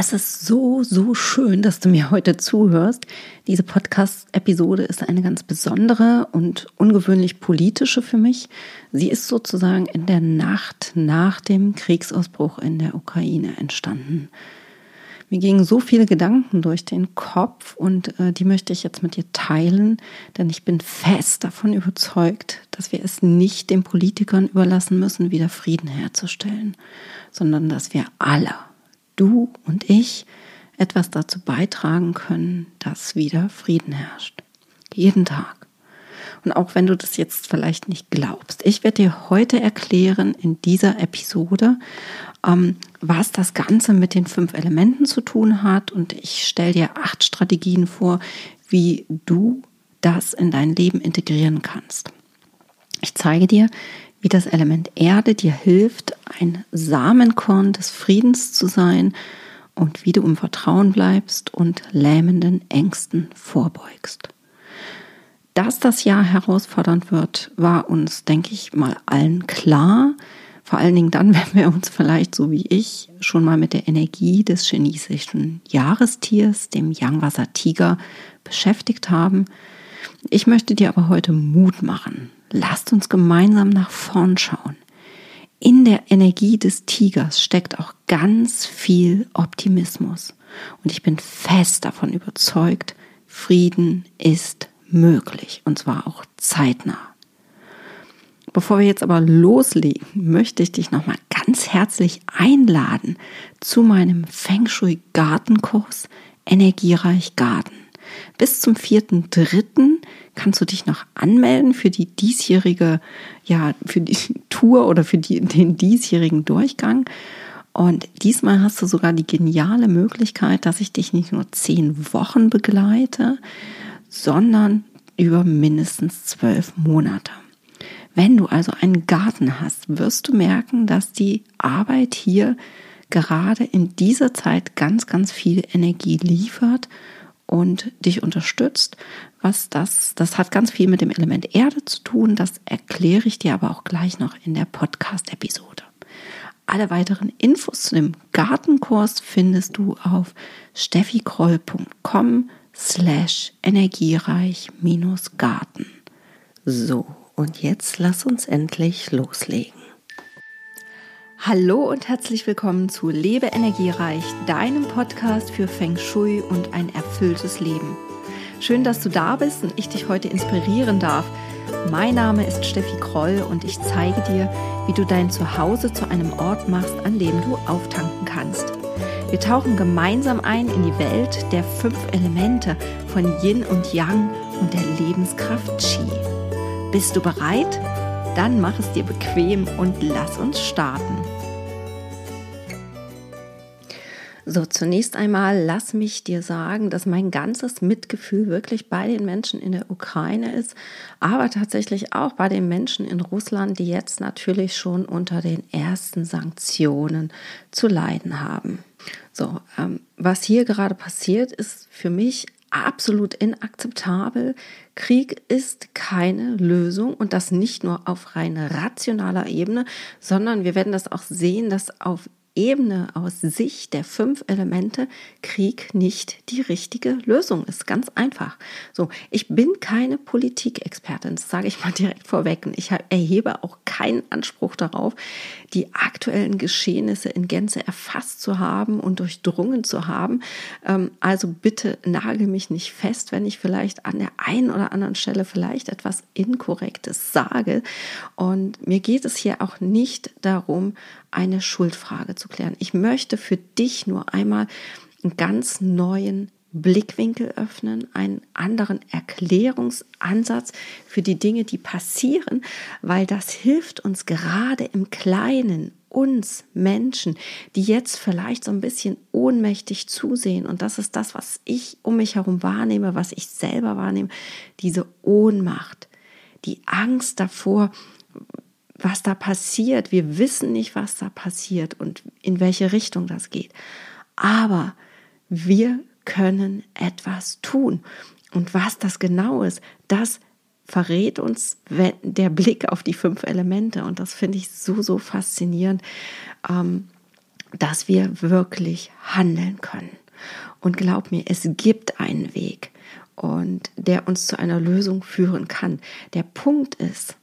Es ist so, so schön, dass du mir heute zuhörst. Diese Podcast-Episode ist eine ganz besondere und ungewöhnlich politische für mich. Sie ist sozusagen in der Nacht nach dem Kriegsausbruch in der Ukraine entstanden. Mir gingen so viele Gedanken durch den Kopf und äh, die möchte ich jetzt mit dir teilen, denn ich bin fest davon überzeugt, dass wir es nicht den Politikern überlassen müssen, wieder Frieden herzustellen, sondern dass wir alle du und ich etwas dazu beitragen können, dass wieder Frieden herrscht. Jeden Tag. Und auch wenn du das jetzt vielleicht nicht glaubst, ich werde dir heute erklären in dieser Episode, ähm, was das Ganze mit den fünf Elementen zu tun hat. Und ich stelle dir acht Strategien vor, wie du das in dein Leben integrieren kannst. Ich zeige dir, wie das Element Erde dir hilft, ein Samenkorn des Friedens zu sein und wie du im Vertrauen bleibst und lähmenden Ängsten vorbeugst. Dass das Jahr herausfordernd wird, war uns, denke ich, mal allen klar. Vor allen Dingen dann, wenn wir uns vielleicht, so wie ich, schon mal mit der Energie des chinesischen Jahrestiers, dem Yangwasser Tiger, beschäftigt haben. Ich möchte dir aber heute Mut machen, Lasst uns gemeinsam nach vorn schauen. In der Energie des Tigers steckt auch ganz viel Optimismus. Und ich bin fest davon überzeugt, Frieden ist möglich. Und zwar auch zeitnah. Bevor wir jetzt aber loslegen, möchte ich dich nochmal ganz herzlich einladen zu meinem Feng Shui Gartenkurs Energiereich Garten. Bis zum 4.3. kannst du dich noch anmelden für die diesjährige, ja, für die Tour oder für die, den diesjährigen Durchgang. Und diesmal hast du sogar die geniale Möglichkeit, dass ich dich nicht nur zehn Wochen begleite, sondern über mindestens zwölf Monate. Wenn du also einen Garten hast, wirst du merken, dass die Arbeit hier gerade in dieser Zeit ganz, ganz viel Energie liefert und dich unterstützt. Was das, das hat ganz viel mit dem Element Erde zu tun. Das erkläre ich dir aber auch gleich noch in der Podcast-Episode. Alle weiteren Infos zu dem Gartenkurs findest du auf steffikroll.com slash energiereich minus Garten. So, und jetzt lass uns endlich loslegen. Hallo und herzlich willkommen zu Lebe Energiereich, deinem Podcast für Feng Shui und ein erfülltes Leben. Schön, dass du da bist und ich dich heute inspirieren darf. Mein Name ist Steffi Kroll und ich zeige dir, wie du dein Zuhause zu einem Ort machst, an dem du auftanken kannst. Wir tauchen gemeinsam ein in die Welt der fünf Elemente von Yin und Yang und der Lebenskraft Qi. Bist du bereit? Dann mach es dir bequem und lass uns starten. So, zunächst einmal lass mich dir sagen, dass mein ganzes Mitgefühl wirklich bei den Menschen in der Ukraine ist, aber tatsächlich auch bei den Menschen in Russland, die jetzt natürlich schon unter den ersten Sanktionen zu leiden haben. So, ähm, was hier gerade passiert, ist für mich absolut inakzeptabel. Krieg ist keine Lösung und das nicht nur auf rein rationaler Ebene, sondern wir werden das auch sehen, dass auf Ebene, aus Sicht der fünf Elemente Krieg nicht die richtige Lösung ist. Ganz einfach. So, ich bin keine Politikexpertin, das sage ich mal direkt vorweg. Und ich erhebe auch keinen Anspruch darauf, die aktuellen Geschehnisse in Gänze erfasst zu haben und durchdrungen zu haben. Ähm, also bitte nagel mich nicht fest, wenn ich vielleicht an der einen oder anderen Stelle vielleicht etwas Inkorrektes sage. Und mir geht es hier auch nicht darum, eine Schuldfrage zu klären. Ich möchte für dich nur einmal einen ganz neuen Blickwinkel öffnen, einen anderen Erklärungsansatz für die Dinge, die passieren, weil das hilft uns gerade im Kleinen, uns Menschen, die jetzt vielleicht so ein bisschen ohnmächtig zusehen. Und das ist das, was ich um mich herum wahrnehme, was ich selber wahrnehme, diese Ohnmacht, die Angst davor, was da passiert. Wir wissen nicht, was da passiert und in welche Richtung das geht. Aber wir können etwas tun. Und was das genau ist, das verrät uns der Blick auf die fünf Elemente. Und das finde ich so, so faszinierend. Ähm, dass wir wirklich handeln können. Und glaub mir, es gibt einen Weg und der uns zu einer Lösung führen kann. Der Punkt ist,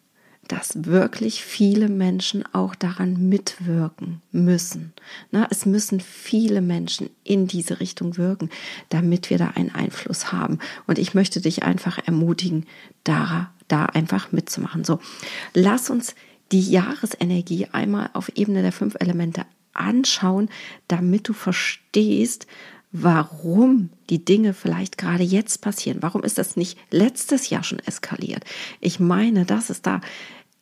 dass wirklich viele Menschen auch daran mitwirken müssen. Na, es müssen viele Menschen in diese Richtung wirken, damit wir da einen Einfluss haben. Und ich möchte dich einfach ermutigen, da, da einfach mitzumachen. So, lass uns die Jahresenergie einmal auf Ebene der fünf Elemente anschauen, damit du verstehst, warum die Dinge vielleicht gerade jetzt passieren. Warum ist das nicht letztes Jahr schon eskaliert? Ich meine, dass es da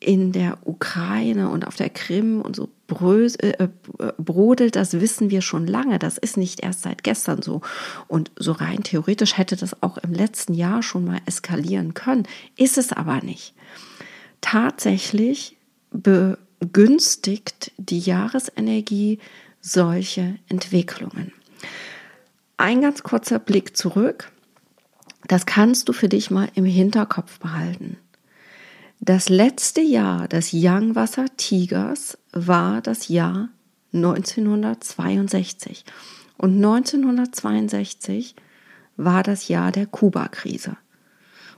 in der Ukraine und auf der Krim und so äh, äh, brodelt, das wissen wir schon lange. Das ist nicht erst seit gestern so. Und so rein theoretisch hätte das auch im letzten Jahr schon mal eskalieren können. Ist es aber nicht. Tatsächlich begünstigt die Jahresenergie solche Entwicklungen. Ein ganz kurzer Blick zurück. Das kannst du für dich mal im Hinterkopf behalten. Das letzte Jahr des Youngwasser Tigers war das Jahr 1962. Und 1962 war das Jahr der Kuba-Krise.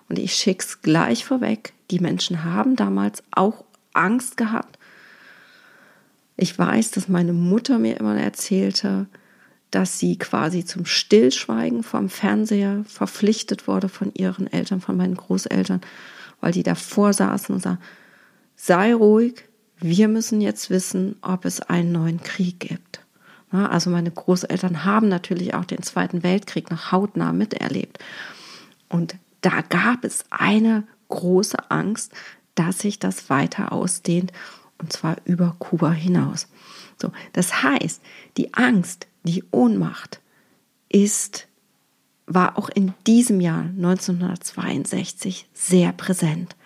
Und ich schick's gleich vorweg. Die Menschen haben damals auch Angst gehabt. Ich weiß, dass meine Mutter mir immer erzählte, dass sie quasi zum Stillschweigen vom Fernseher verpflichtet wurde von ihren Eltern, von meinen Großeltern, weil die davor saßen und sagten, sei ruhig, wir müssen jetzt wissen, ob es einen neuen Krieg gibt. Also meine Großeltern haben natürlich auch den Zweiten Weltkrieg noch hautnah miterlebt. Und da gab es eine große Angst, dass sich das weiter ausdehnt und zwar über Kuba hinaus. So, das heißt, die Angst, die Ohnmacht ist, war auch in diesem Jahr 1962 sehr präsent.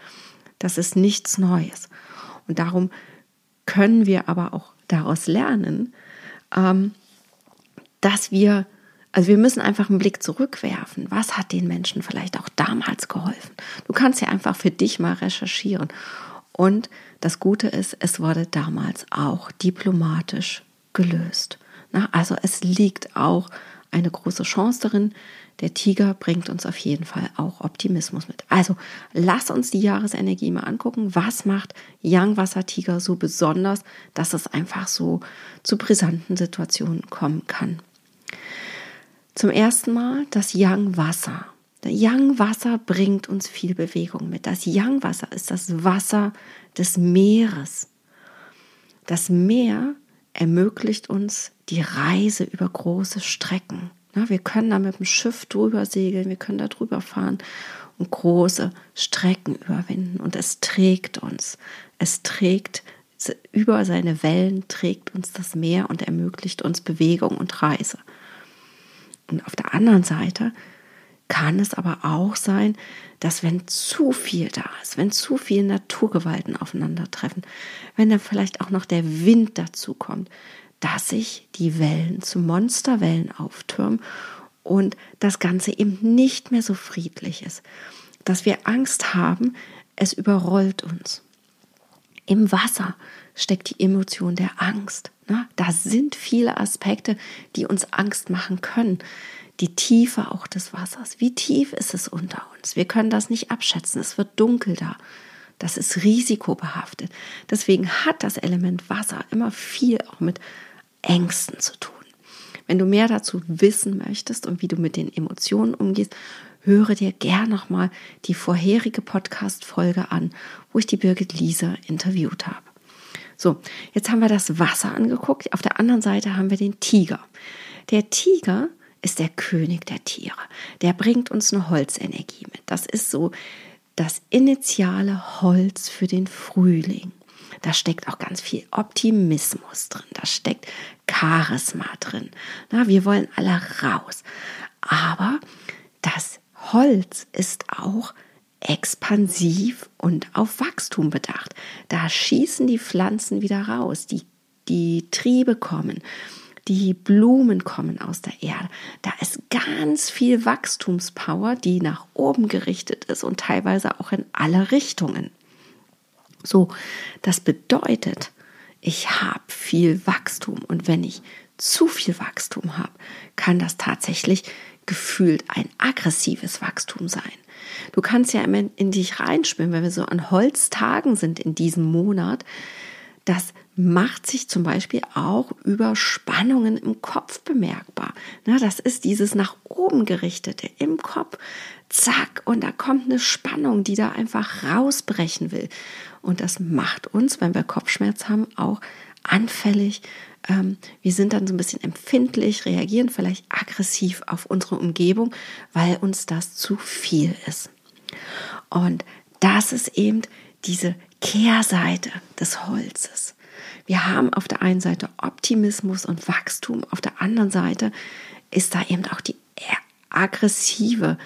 Das ist nichts Neues. Und darum können wir aber auch daraus lernen, ähm, dass wir, also wir müssen einfach einen Blick zurückwerfen. Was hat den Menschen vielleicht auch damals geholfen? Du kannst ja einfach für dich mal recherchieren. Und das Gute ist, es wurde damals auch diplomatisch gelöst. Na, also es liegt auch eine große Chance darin. Der Tiger bringt uns auf jeden Fall auch Optimismus mit. Also lass uns die Jahresenergie mal angucken. Was macht Young Wasser Tiger so besonders, dass es einfach so zu brisanten Situationen kommen kann? Zum ersten Mal das Young Wasser. Der Yang Wasser bringt uns viel Bewegung mit. Das Yang Wasser ist das Wasser des Meeres. Das Meer ermöglicht uns die Reise über große Strecken. wir können da mit dem Schiff drüber segeln, wir können da drüber fahren und große Strecken überwinden. Und es trägt uns. Es trägt über seine Wellen, trägt uns das Meer und ermöglicht uns Bewegung und Reise. Und auf der anderen Seite kann es aber auch sein, dass wenn zu viel da ist, wenn zu viele Naturgewalten aufeinandertreffen, wenn dann vielleicht auch noch der Wind dazu kommt, dass sich die Wellen zu Monsterwellen auftürmen und das Ganze eben nicht mehr so friedlich ist, dass wir Angst haben, es überrollt uns. Im Wasser steckt die Emotion der Angst. Da sind viele Aspekte, die uns Angst machen können die Tiefe auch des Wassers. Wie tief ist es unter uns? Wir können das nicht abschätzen. Es wird dunkel da. Das ist risikobehaftet. Deswegen hat das Element Wasser immer viel auch mit Ängsten zu tun. Wenn du mehr dazu wissen möchtest und wie du mit den Emotionen umgehst, höre dir gern nochmal die vorherige Podcast-Folge an, wo ich die Birgit Liese interviewt habe. So, jetzt haben wir das Wasser angeguckt. Auf der anderen Seite haben wir den Tiger. Der Tiger ist der König der Tiere. Der bringt uns eine Holzenergie mit. Das ist so das initiale Holz für den Frühling. Da steckt auch ganz viel Optimismus drin. Da steckt Charisma drin. Na, wir wollen alle raus. Aber das Holz ist auch expansiv und auf Wachstum bedacht. Da schießen die Pflanzen wieder raus, die, die Triebe kommen die Blumen kommen aus der Erde. Da ist ganz viel Wachstumspower, die nach oben gerichtet ist und teilweise auch in alle Richtungen. So, das bedeutet, ich habe viel Wachstum und wenn ich zu viel Wachstum habe, kann das tatsächlich gefühlt ein aggressives Wachstum sein. Du kannst ja immer in dich reinschwimmen, wenn wir so an Holztagen sind in diesem Monat. Das macht sich zum Beispiel auch über Spannungen im Kopf bemerkbar. das ist dieses nach oben gerichtete im Kopf. Zack, und da kommt eine Spannung, die da einfach rausbrechen will. Und das macht uns, wenn wir Kopfschmerz haben, auch anfällig. Ähm, wir sind dann so ein bisschen empfindlich, reagieren vielleicht aggressiv auf unsere Umgebung, weil uns das zu viel ist. Und das ist eben diese Kehrseite des Holzes. Wir haben auf der einen Seite Optimismus und Wachstum, auf der anderen Seite ist da eben auch die aggressive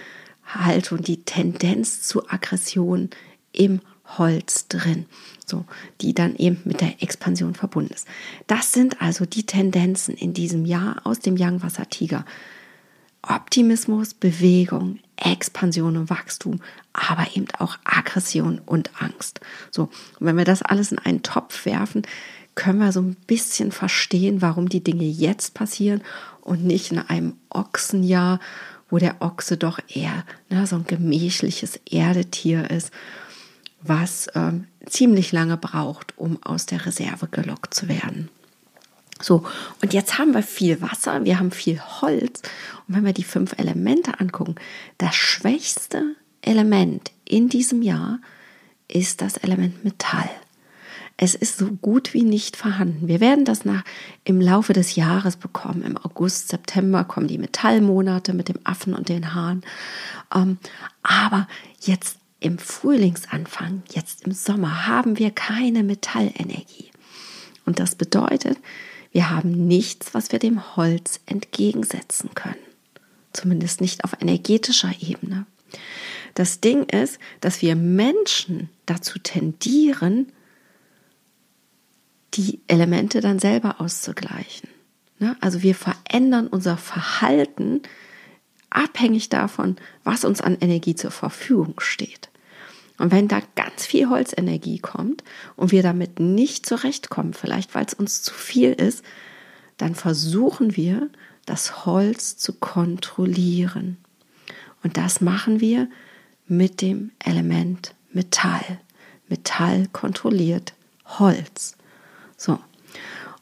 Haltung, die Tendenz zu Aggression im Holz drin, so die dann eben mit der Expansion verbunden ist. Das sind also die Tendenzen in diesem Jahr aus dem Yang-Wasser Tiger. Optimismus, Bewegung, Expansion und Wachstum, aber eben auch Aggression und Angst. So, und wenn wir das alles in einen Topf werfen, können wir so ein bisschen verstehen, warum die Dinge jetzt passieren und nicht in einem Ochsenjahr, wo der Ochse doch eher ne, so ein gemächliches Erdetier ist, was ähm, ziemlich lange braucht, um aus der Reserve gelockt zu werden. So, und jetzt haben wir viel Wasser, wir haben viel Holz. Und wenn wir die fünf Elemente angucken, das schwächste Element in diesem Jahr ist das Element Metall. Es ist so gut wie nicht vorhanden. Wir werden das nach, im Laufe des Jahres bekommen. Im August, September kommen die Metallmonate mit dem Affen und den Haaren. Ähm, aber jetzt im Frühlingsanfang, jetzt im Sommer, haben wir keine Metallenergie. Und das bedeutet, wir haben nichts, was wir dem Holz entgegensetzen können. Zumindest nicht auf energetischer Ebene. Das Ding ist, dass wir Menschen dazu tendieren, die Elemente dann selber auszugleichen. Ne? Also wir verändern unser Verhalten abhängig davon, was uns an Energie zur Verfügung steht. Und wenn da ganz viel Holzenergie kommt und wir damit nicht zurechtkommen, vielleicht weil es uns zu viel ist, dann versuchen wir, das Holz zu kontrollieren. Und das machen wir mit dem Element Metall. Metall kontrolliert Holz. So.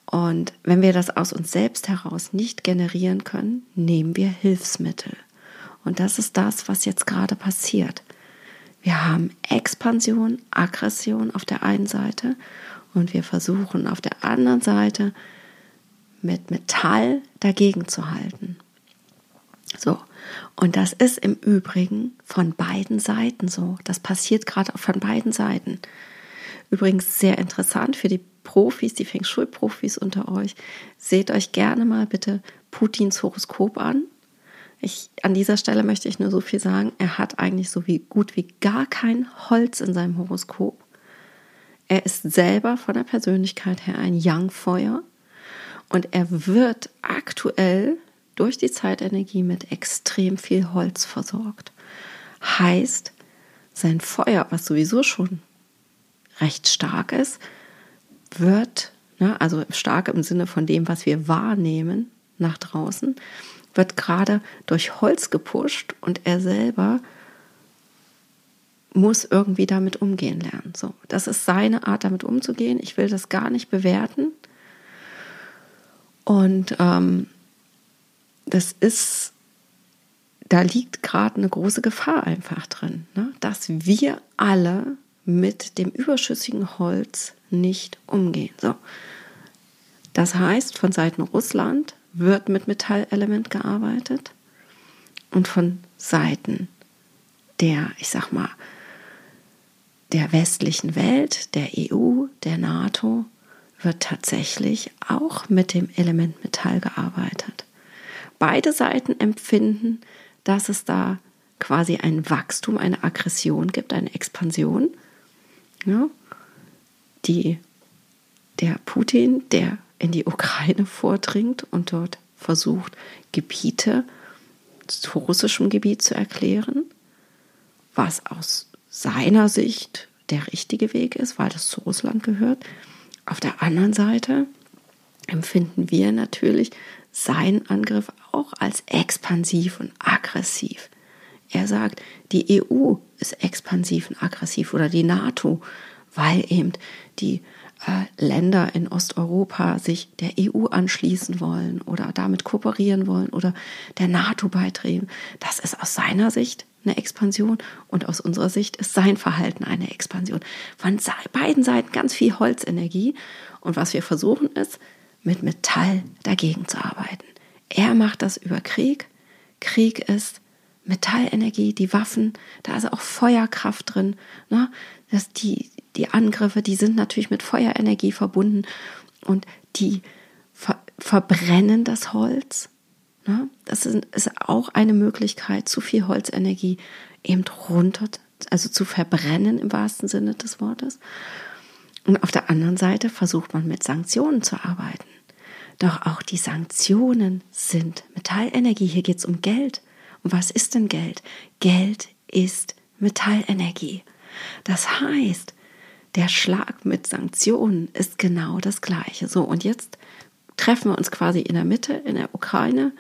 Und wenn wir das aus uns selbst heraus nicht generieren können, nehmen wir Hilfsmittel. Und das ist das, was jetzt gerade passiert. Wir haben Expansion, Aggression auf der einen Seite und wir versuchen auf der anderen Seite mit Metall dagegen zu halten. So, und das ist im Übrigen von beiden Seiten so. Das passiert gerade von beiden Seiten. Übrigens sehr interessant für die Profis, die Feng Shui-Profis unter euch, seht euch gerne mal bitte Putins Horoskop an. Ich, an dieser Stelle möchte ich nur so viel sagen, er hat eigentlich so wie gut wie gar kein Holz in seinem Horoskop. Er ist selber von der Persönlichkeit her ein Young-Feuer und er wird aktuell durch die Zeitenergie mit extrem viel Holz versorgt. Heißt, sein Feuer, was sowieso schon recht stark ist, wird, ne, also stark im Sinne von dem, was wir wahrnehmen nach draußen, wird gerade durch Holz gepusht und er selber muss irgendwie damit umgehen lernen. So, das ist seine Art, damit umzugehen. Ich will das gar nicht bewerten. Und ähm, das ist, da liegt gerade eine große Gefahr einfach drin, ne? dass wir alle mit dem überschüssigen Holz nicht umgehen. So. Das heißt, von Seiten Russland wird mit Metallelement gearbeitet und von Seiten der, ich sag mal, der westlichen Welt, der EU, der NATO, wird tatsächlich auch mit dem Element Metall gearbeitet. Beide Seiten empfinden, dass es da quasi ein Wachstum, eine Aggression gibt, eine Expansion ja, die, der Putin, der in die Ukraine vordringt und dort versucht, Gebiete zu russischem Gebiet zu erklären, was aus seiner Sicht der richtige Weg ist, weil das zu Russland gehört. Auf der anderen Seite empfinden wir natürlich seinen Angriff auch als expansiv und aggressiv. Er sagt, die EU ist expansiv und aggressiv oder die NATO, weil eben die äh, Länder in Osteuropa sich der EU anschließen wollen oder damit kooperieren wollen oder der NATO beitreten. Das ist aus seiner Sicht eine Expansion und aus unserer Sicht ist sein Verhalten eine Expansion. Von beiden Seiten ganz viel Holzenergie und was wir versuchen ist, mit Metall dagegen zu arbeiten. Er macht das über Krieg. Krieg ist Metallenergie, die Waffen, da ist auch Feuerkraft drin. Ne? Das, die, die Angriffe, die sind natürlich mit Feuerenergie verbunden und die ver verbrennen das Holz. Ne? Das ist, ist auch eine Möglichkeit, zu viel Holzenergie eben runter, also zu verbrennen im wahrsten Sinne des Wortes. Und auf der anderen Seite versucht man mit Sanktionen zu arbeiten. Doch auch die Sanktionen sind Metallenergie. Hier geht es um Geld. Und was ist denn Geld? Geld ist Metallenergie. Das heißt, der Schlag mit Sanktionen ist genau das gleiche. So, und jetzt treffen wir uns quasi in der Mitte, in der Ukraine,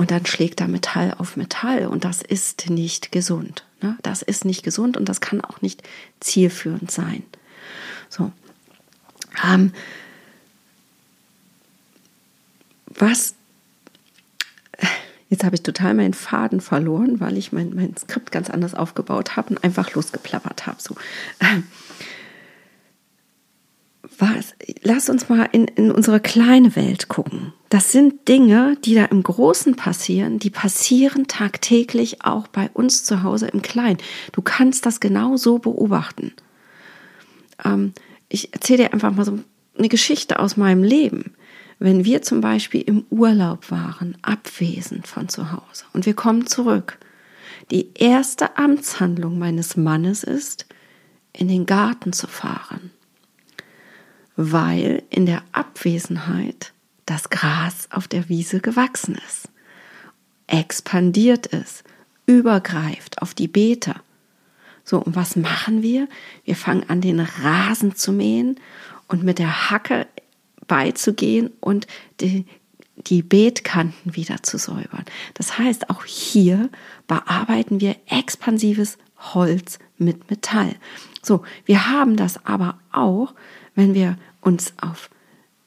und dann schlägt da Metall auf Metall und das ist nicht gesund. Ne? Das ist nicht gesund und das kann auch nicht zielführend sein. So. Ähm, was Jetzt habe ich total meinen Faden verloren, weil ich mein, mein Skript ganz anders aufgebaut habe und einfach losgeplappert habe. So. Was, lass uns mal in, in unsere kleine Welt gucken. Das sind Dinge, die da im Großen passieren, die passieren tagtäglich auch bei uns zu Hause im Kleinen. Du kannst das genau so beobachten. Ähm, ich erzähle dir einfach mal so eine Geschichte aus meinem Leben. Wenn wir zum Beispiel im Urlaub waren, abwesend von zu Hause und wir kommen zurück, die erste Amtshandlung meines Mannes ist, in den Garten zu fahren, weil in der Abwesenheit das Gras auf der Wiese gewachsen ist, expandiert ist, übergreift auf die Beete. So, und was machen wir? Wir fangen an, den Rasen zu mähen und mit der Hacke beizugehen und die, die Beetkanten wieder zu säubern. Das heißt, auch hier bearbeiten wir expansives Holz mit Metall. So, wir haben das aber auch, wenn wir uns auf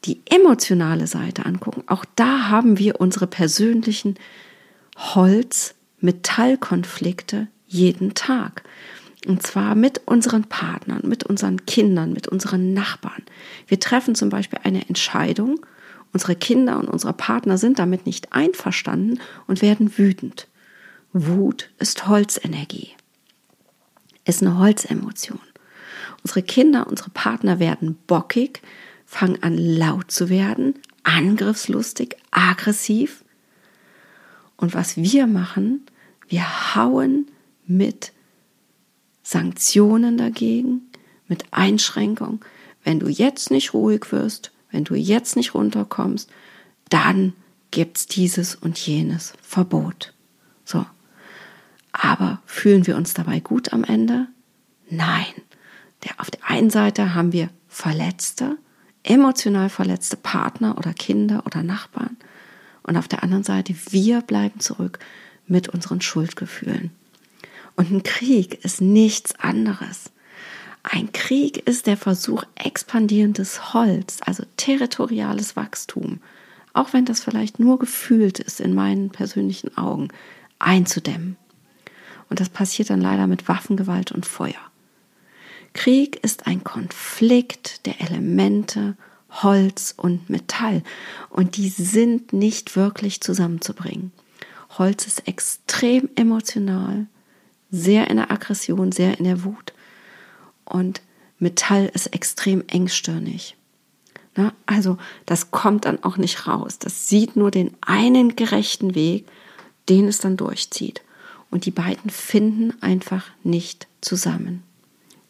die emotionale Seite angucken. Auch da haben wir unsere persönlichen Holz-Metall-Konflikte jeden Tag. Und zwar mit unseren Partnern, mit unseren Kindern, mit unseren Nachbarn. Wir treffen zum Beispiel eine Entscheidung. Unsere Kinder und unsere Partner sind damit nicht einverstanden und werden wütend. Wut ist Holzenergie, ist eine Holzemotion. Unsere Kinder, unsere Partner werden bockig, fangen an laut zu werden, angriffslustig, aggressiv. Und was wir machen, wir hauen mit Sanktionen dagegen, mit Einschränkung. Wenn du jetzt nicht ruhig wirst, wenn du jetzt nicht runterkommst, dann gibt's dieses und jenes Verbot. So. Aber fühlen wir uns dabei gut am Ende? Nein. Der, auf der einen Seite haben wir verletzte, emotional verletzte Partner oder Kinder oder Nachbarn. Und auf der anderen Seite, wir bleiben zurück mit unseren Schuldgefühlen. Und ein Krieg ist nichts anderes. Ein Krieg ist der Versuch, expandierendes Holz, also territoriales Wachstum, auch wenn das vielleicht nur gefühlt ist in meinen persönlichen Augen, einzudämmen. Und das passiert dann leider mit Waffengewalt und Feuer. Krieg ist ein Konflikt der Elemente Holz und Metall und die sind nicht wirklich zusammenzubringen. Holz ist extrem emotional, sehr in der Aggression, sehr in der Wut. Und Metall ist extrem engstirnig. Na, also das kommt dann auch nicht raus. Das sieht nur den einen gerechten Weg, den es dann durchzieht. Und die beiden finden einfach nicht zusammen.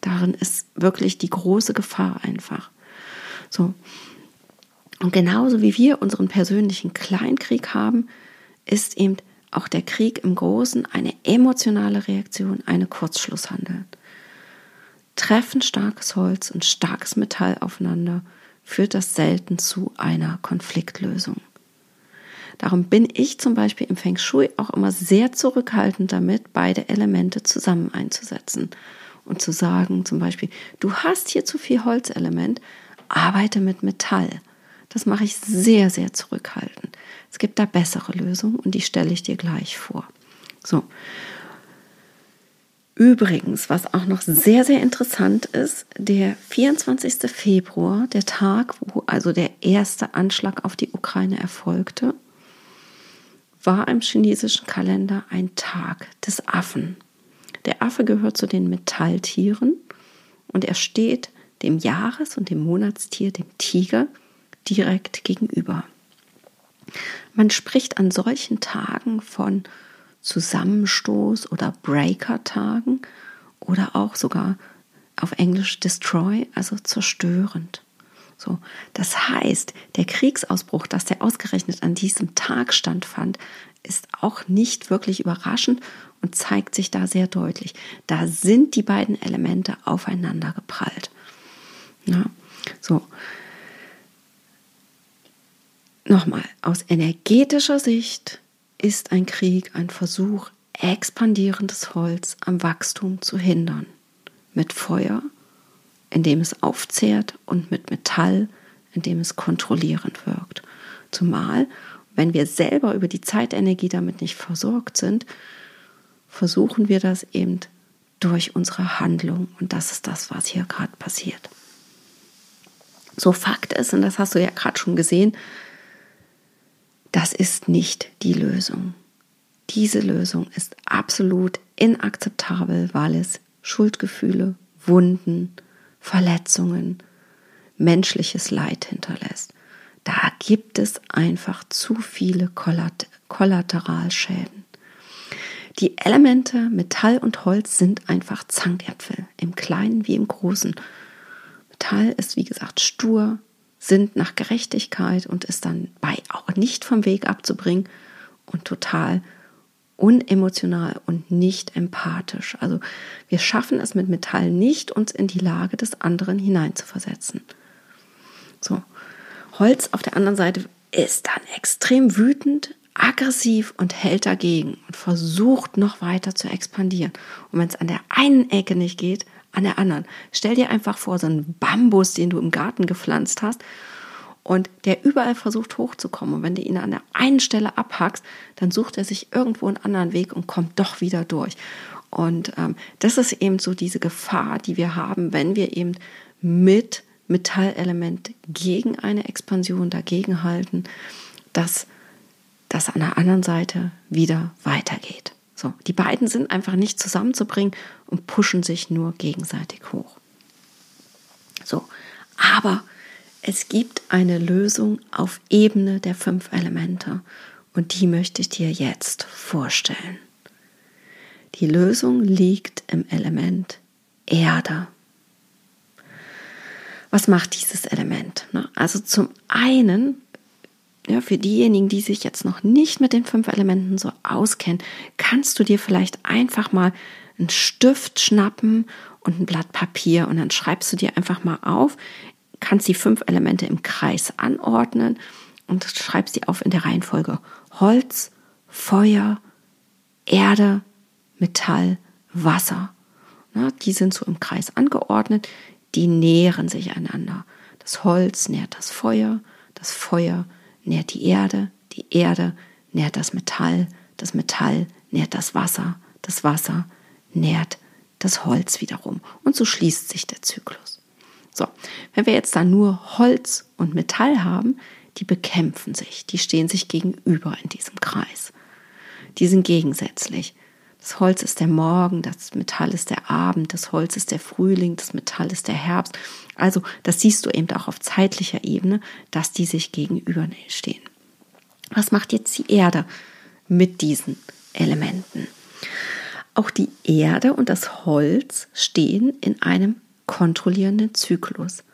Darin ist wirklich die große Gefahr einfach. So. Und genauso wie wir unseren persönlichen Kleinkrieg haben, ist eben auch der Krieg im Großen eine emotionale Reaktion, eine Kurzschlusshandel. Treffen starkes Holz und starkes Metall aufeinander führt das selten zu einer Konfliktlösung. Darum bin ich zum Beispiel im Feng Shui auch immer sehr zurückhaltend damit, beide Elemente zusammen einzusetzen und zu sagen, zum Beispiel, du hast hier zu viel Holzelement, arbeite mit Metall. Das mache ich sehr, sehr zurückhaltend. Es gibt da bessere Lösungen und die stelle ich dir gleich vor. So. Übrigens, was auch noch sehr, sehr interessant ist, der 24. Februar, der Tag, wo also der erste Anschlag auf die Ukraine erfolgte, war im chinesischen Kalender ein Tag des Affen. Der Affe gehört zu den Metalltieren und er steht dem Jahres- und dem Monatstier, dem Tiger, direkt gegenüber. Man spricht an solchen Tagen von Zusammenstoß oder Breaker-Tagen oder auch sogar auf Englisch Destroy, also zerstörend. So, das heißt, der Kriegsausbruch, dass der ausgerechnet an diesem Tag stattfand, ist auch nicht wirklich überraschend und zeigt sich da sehr deutlich. Da sind die beiden Elemente aufeinander geprallt. Ja, so. Nochmal, aus energetischer Sicht ist ein Krieg ein Versuch, expandierendes Holz am Wachstum zu hindern. Mit Feuer, indem es aufzehrt, und mit Metall, indem es kontrollierend wirkt. Zumal, wenn wir selber über die Zeitenergie damit nicht versorgt sind, versuchen wir das eben durch unsere Handlung. Und das ist das, was hier gerade passiert. So Fakt ist, und das hast du ja gerade schon gesehen, das ist nicht die Lösung. Diese Lösung ist absolut inakzeptabel, weil es Schuldgefühle, Wunden, Verletzungen, menschliches Leid hinterlässt. Da gibt es einfach zu viele Kollateralschäden. Die Elemente Metall und Holz sind einfach Zankäpfel, im Kleinen wie im Großen. Metall ist wie gesagt stur, sind nach Gerechtigkeit und ist dann bei auch nicht vom Weg abzubringen und total unemotional und nicht empathisch. Also wir schaffen es mit Metall nicht, uns in die Lage des anderen hineinzuversetzen. So. Holz auf der anderen Seite ist dann extrem wütend, aggressiv und hält dagegen und versucht noch weiter zu expandieren. Und wenn es an der einen Ecke nicht geht, an der anderen. Stell dir einfach vor, so einen Bambus, den du im Garten gepflanzt hast und der überall versucht hochzukommen. Und wenn du ihn an der einen Stelle abhackst, dann sucht er sich irgendwo einen anderen Weg und kommt doch wieder durch. Und ähm, das ist eben so diese Gefahr, die wir haben, wenn wir eben mit Metallelement gegen eine Expansion dagegen halten, dass das an der anderen Seite wieder weitergeht. So, die beiden sind einfach nicht zusammenzubringen und pushen sich nur gegenseitig hoch. So, aber es gibt eine Lösung auf Ebene der fünf Elemente und die möchte ich dir jetzt vorstellen. Die Lösung liegt im Element Erde. Was macht dieses Element? Also zum einen ja, für diejenigen, die sich jetzt noch nicht mit den fünf Elementen so auskennen, kannst du dir vielleicht einfach mal einen Stift schnappen und ein Blatt Papier und dann schreibst du dir einfach mal auf, kannst die fünf Elemente im Kreis anordnen und schreibst sie auf in der Reihenfolge Holz, Feuer, Erde, Metall, Wasser. Na, die sind so im Kreis angeordnet, die nähren sich einander. Das Holz nährt das Feuer, das Feuer nährt die Erde, die Erde nährt das Metall, das Metall nährt das Wasser, das Wasser nährt das Holz wiederum. Und so schließt sich der Zyklus. So, wenn wir jetzt da nur Holz und Metall haben, die bekämpfen sich, die stehen sich gegenüber in diesem Kreis. Die sind gegensätzlich. Das Holz ist der Morgen, das Metall ist der Abend, das Holz ist der Frühling, das Metall ist der Herbst. Also das siehst du eben auch auf zeitlicher Ebene, dass die sich gegenüberstehen. Was macht jetzt die Erde mit diesen Elementen? Auch die Erde und das Holz stehen in einem kontrollierenden Zyklus.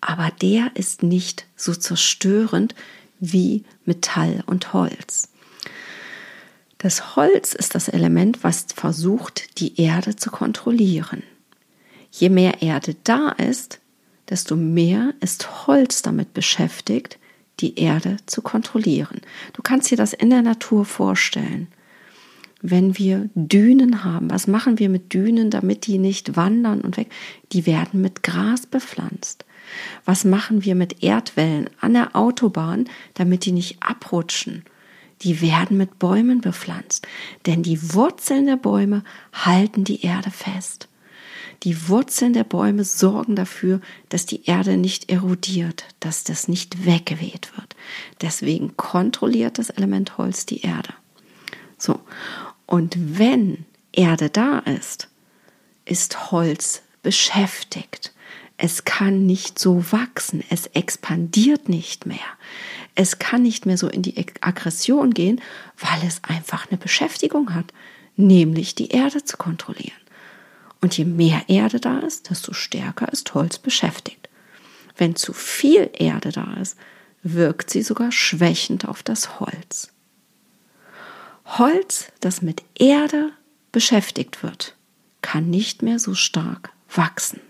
Aber der ist nicht so zerstörend wie Metall und Holz. Das Holz ist das Element, was versucht, die Erde zu kontrollieren. Je mehr Erde da ist, desto mehr ist Holz damit beschäftigt, die Erde zu kontrollieren. Du kannst dir das in der Natur vorstellen. Wenn wir Dünen haben, was machen wir mit Dünen, damit die nicht wandern und weg? Die werden mit Gras bepflanzt. Was machen wir mit Erdwellen an der Autobahn, damit die nicht abrutschen? Die werden mit Bäumen bepflanzt, denn die Wurzeln der Bäume halten die Erde fest. Die Wurzeln der Bäume sorgen dafür, dass die Erde nicht erodiert, dass das nicht weggeweht wird. Deswegen kontrolliert das Element Holz die Erde. So. Und wenn Erde da ist, ist Holz beschäftigt. Es kann nicht so wachsen, es expandiert nicht mehr. Es kann nicht mehr so in die Aggression gehen, weil es einfach eine Beschäftigung hat, nämlich die Erde zu kontrollieren. Und je mehr Erde da ist, desto stärker ist Holz beschäftigt. Wenn zu viel Erde da ist, wirkt sie sogar schwächend auf das Holz. Holz, das mit Erde beschäftigt wird, kann nicht mehr so stark wachsen.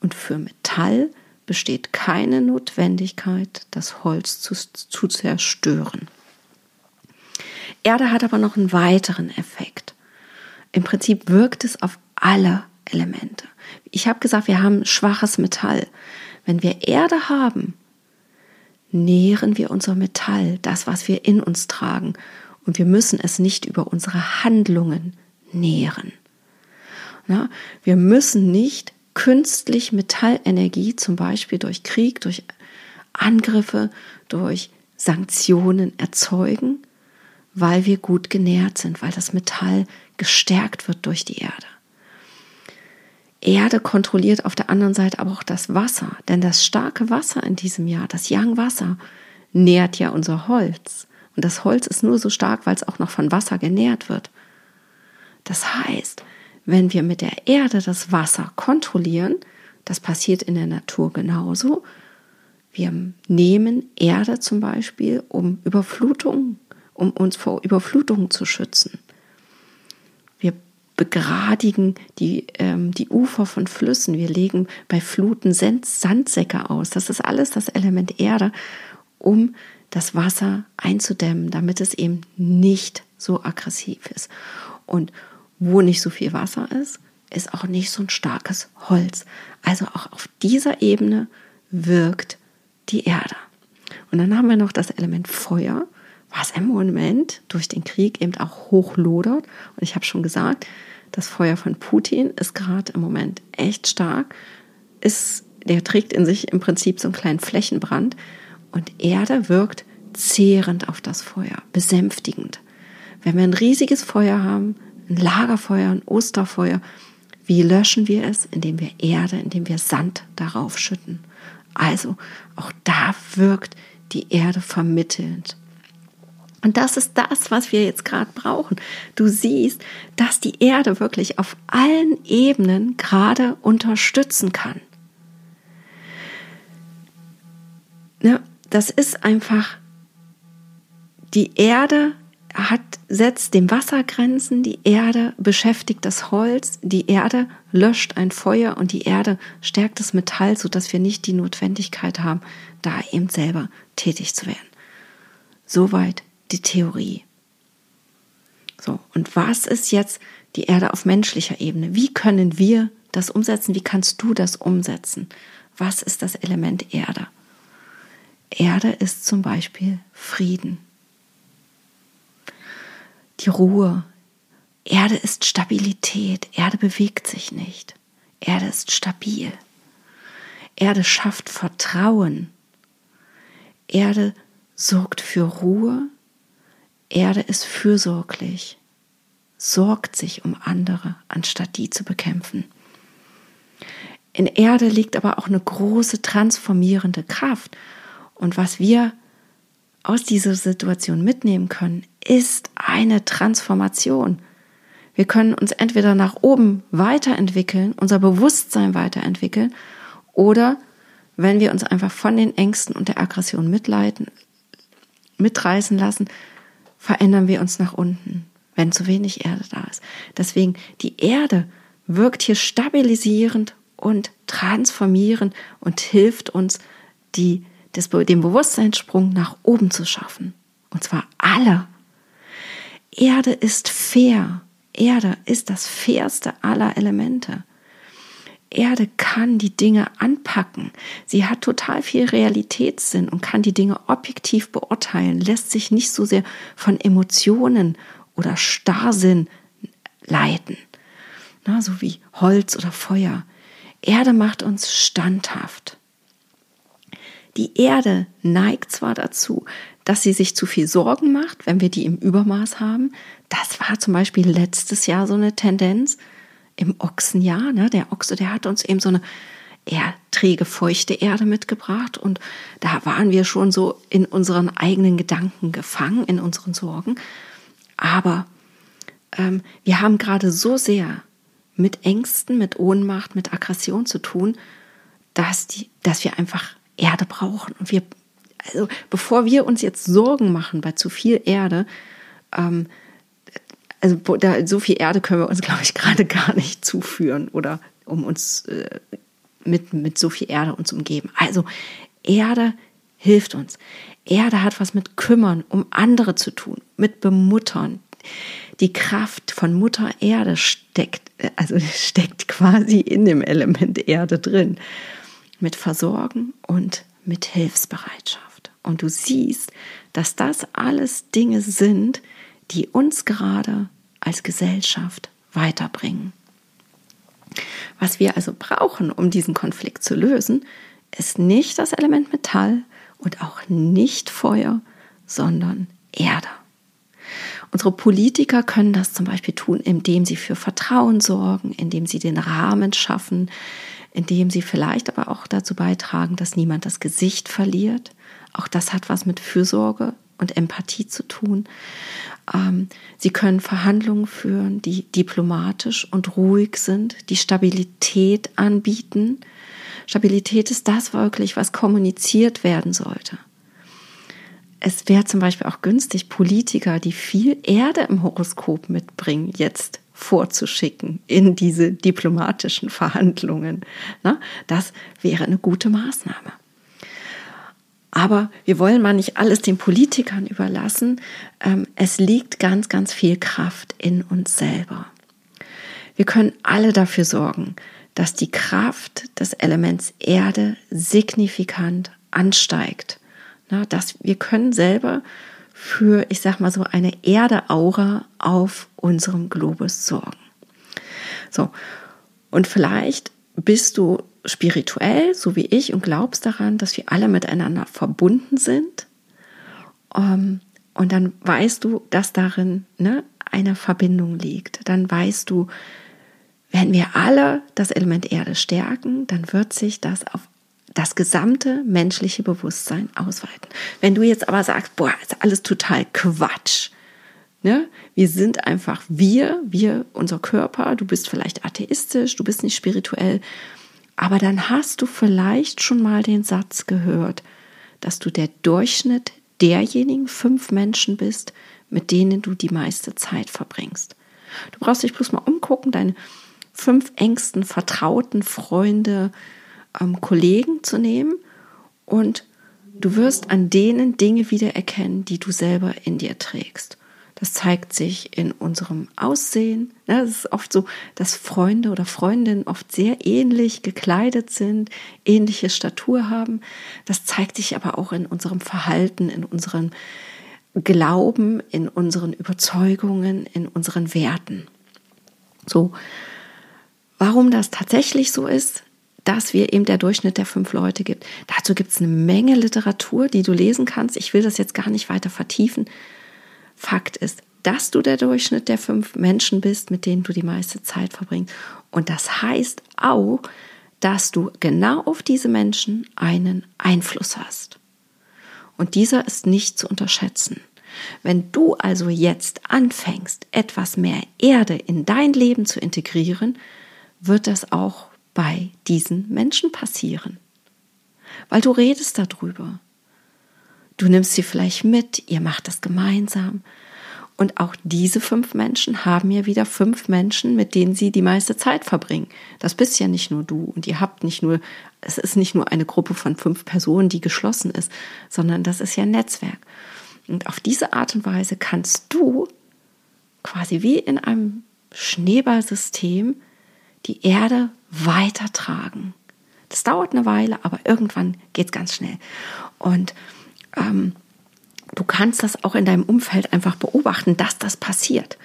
Und für Metall besteht keine Notwendigkeit, das Holz zu, zu zerstören. Erde hat aber noch einen weiteren Effekt. Im Prinzip wirkt es auf alle Elemente. Ich habe gesagt, wir haben schwaches Metall. Wenn wir Erde haben, nähren wir unser Metall, das, was wir in uns tragen. Und wir müssen es nicht über unsere Handlungen nähren. Na, wir müssen nicht künstlich Metallenergie, zum Beispiel durch Krieg, durch Angriffe, durch Sanktionen erzeugen, weil wir gut genährt sind, weil das Metall gestärkt wird durch die Erde. Erde kontrolliert auf der anderen Seite aber auch das Wasser, denn das starke Wasser in diesem Jahr, das Yang-Wasser, nährt ja unser Holz. Und das Holz ist nur so stark, weil es auch noch von Wasser genährt wird. Das heißt, wenn wir mit der Erde das Wasser kontrollieren, das passiert in der Natur genauso, wir nehmen Erde zum Beispiel, um Überflutung, um uns vor Überflutungen zu schützen begradigen die, ähm, die Ufer von Flüssen, wir legen bei Fluten Sandsäcke aus. Das ist alles das Element Erde, um das Wasser einzudämmen, damit es eben nicht so aggressiv ist. Und wo nicht so viel Wasser ist, ist auch nicht so ein starkes Holz. Also auch auf dieser Ebene wirkt die Erde. Und dann haben wir noch das Element Feuer, was im Moment durch den Krieg eben auch hochlodert. Und ich habe schon gesagt, das Feuer von Putin ist gerade im Moment echt stark. Ist, der trägt in sich im Prinzip so einen kleinen Flächenbrand. Und Erde wirkt zehrend auf das Feuer, besänftigend. Wenn wir ein riesiges Feuer haben, ein Lagerfeuer, ein Osterfeuer, wie löschen wir es? Indem wir Erde, indem wir Sand darauf schütten. Also auch da wirkt die Erde vermittelnd. Und das ist das, was wir jetzt gerade brauchen. Du siehst, dass die Erde wirklich auf allen Ebenen gerade unterstützen kann. Ja, das ist einfach, die Erde hat, setzt dem Wasser Grenzen, die Erde beschäftigt das Holz, die Erde löscht ein Feuer und die Erde stärkt das Metall, sodass wir nicht die Notwendigkeit haben, da eben selber tätig zu werden. Soweit die Theorie. So, und was ist jetzt die Erde auf menschlicher Ebene? Wie können wir das umsetzen? Wie kannst du das umsetzen? Was ist das Element Erde? Erde ist zum Beispiel Frieden, die Ruhe. Erde ist Stabilität. Erde bewegt sich nicht. Erde ist stabil. Erde schafft Vertrauen. Erde sorgt für Ruhe, Erde ist fürsorglich, sorgt sich um andere, anstatt die zu bekämpfen. In Erde liegt aber auch eine große transformierende Kraft. Und was wir aus dieser Situation mitnehmen können, ist eine Transformation. Wir können uns entweder nach oben weiterentwickeln, unser Bewusstsein weiterentwickeln, oder wenn wir uns einfach von den Ängsten und der Aggression mitleiten, mitreißen lassen, verändern wir uns nach unten, wenn zu wenig Erde da ist. Deswegen, die Erde wirkt hier stabilisierend und transformieren und hilft uns, die, das, den Bewusstseinssprung nach oben zu schaffen. Und zwar alle. Erde ist fair. Erde ist das fairste aller Elemente. Erde kann die Dinge anpacken. Sie hat total viel Realitätssinn und kann die Dinge objektiv beurteilen, lässt sich nicht so sehr von Emotionen oder Starrsinn leiten. Na, so wie Holz oder Feuer. Erde macht uns standhaft. Die Erde neigt zwar dazu, dass sie sich zu viel Sorgen macht, wenn wir die im Übermaß haben. Das war zum Beispiel letztes Jahr so eine Tendenz im Ochsenjahr. Ne? Der Ochse, der hat uns eben so eine eher träge, feuchte Erde mitgebracht und da waren wir schon so in unseren eigenen Gedanken gefangen, in unseren Sorgen. Aber ähm, wir haben gerade so sehr mit Ängsten, mit Ohnmacht, mit Aggression zu tun, dass, die, dass wir einfach Erde brauchen. Und wir, also bevor wir uns jetzt Sorgen machen bei zu viel Erde, ähm, also da, so viel Erde können wir uns, glaube ich, gerade gar nicht zuführen oder um uns äh, mit, mit so viel Erde uns umgeben. Also Erde hilft uns. Erde hat was mit kümmern, um andere zu tun, mit bemuttern. Die Kraft von Mutter Erde steckt, äh, also steckt quasi in dem Element Erde drin mit Versorgen und mit Hilfsbereitschaft. Und du siehst, dass das alles Dinge sind, die uns gerade als Gesellschaft weiterbringen. Was wir also brauchen, um diesen Konflikt zu lösen, ist nicht das Element Metall und auch nicht Feuer, sondern Erde. Unsere Politiker können das zum Beispiel tun, indem sie für Vertrauen sorgen, indem sie den Rahmen schaffen, indem sie vielleicht aber auch dazu beitragen, dass niemand das Gesicht verliert. Auch das hat was mit Fürsorge und Empathie zu tun. Ähm, sie können Verhandlungen führen, die diplomatisch und ruhig sind, die Stabilität anbieten. Stabilität ist das wirklich, was kommuniziert werden sollte. Es wäre zum Beispiel auch günstig, Politiker, die viel Erde im Horoskop mitbringen, jetzt vorzuschicken in diese diplomatischen Verhandlungen. Das wäre eine gute Maßnahme. Aber wir wollen mal nicht alles den Politikern überlassen. Ähm, es liegt ganz, ganz viel Kraft in uns selber. Wir können alle dafür sorgen, dass die Kraft des Elements Erde signifikant ansteigt. dass wir können selber für, ich sag mal so, eine Erde-Aura auf unserem Globus sorgen. So. Und vielleicht bist du spirituell, so wie ich, und glaubst daran, dass wir alle miteinander verbunden sind. Um, und dann weißt du, dass darin ne, eine Verbindung liegt. Dann weißt du, wenn wir alle das Element Erde stärken, dann wird sich das auf das gesamte menschliche Bewusstsein ausweiten. Wenn du jetzt aber sagst, boah, ist alles total Quatsch. Ne? Wir sind einfach wir, wir, unser Körper, du bist vielleicht atheistisch, du bist nicht spirituell, aber dann hast du vielleicht schon mal den Satz gehört, dass du der Durchschnitt derjenigen fünf Menschen bist, mit denen du die meiste Zeit verbringst. Du brauchst dich bloß mal umgucken, deine fünf engsten, vertrauten Freunde, ähm, Kollegen zu nehmen und du wirst an denen Dinge wiedererkennen, die du selber in dir trägst. Das zeigt sich in unserem Aussehen. Es ist oft so, dass Freunde oder Freundinnen oft sehr ähnlich gekleidet sind, ähnliche Statur haben. Das zeigt sich aber auch in unserem Verhalten, in unserem Glauben, in unseren Überzeugungen, in unseren Werten. So, warum das tatsächlich so ist, dass wir eben der Durchschnitt der fünf Leute gibt. Dazu gibt es eine Menge Literatur, die du lesen kannst. Ich will das jetzt gar nicht weiter vertiefen. Fakt ist, dass du der Durchschnitt der fünf Menschen bist, mit denen du die meiste Zeit verbringst. Und das heißt auch, dass du genau auf diese Menschen einen Einfluss hast. Und dieser ist nicht zu unterschätzen. Wenn du also jetzt anfängst, etwas mehr Erde in dein Leben zu integrieren, wird das auch bei diesen Menschen passieren. Weil du redest darüber. Du nimmst sie vielleicht mit, ihr macht das gemeinsam Und auch diese fünf Menschen haben ja wieder fünf Menschen, mit denen sie die meiste Zeit verbringen. Das bist ja nicht nur du und ihr habt nicht nur, es ist nicht nur eine Gruppe von fünf Personen, die geschlossen ist, sondern das ist ja ein Netzwerk. Und auf diese Art und Weise kannst du quasi wie in einem Schneeballsystem die Erde weitertragen. Das dauert eine Weile, aber irgendwann geht es ganz schnell. Und ähm, du kannst das auch in deinem Umfeld einfach beobachten, dass das passiert.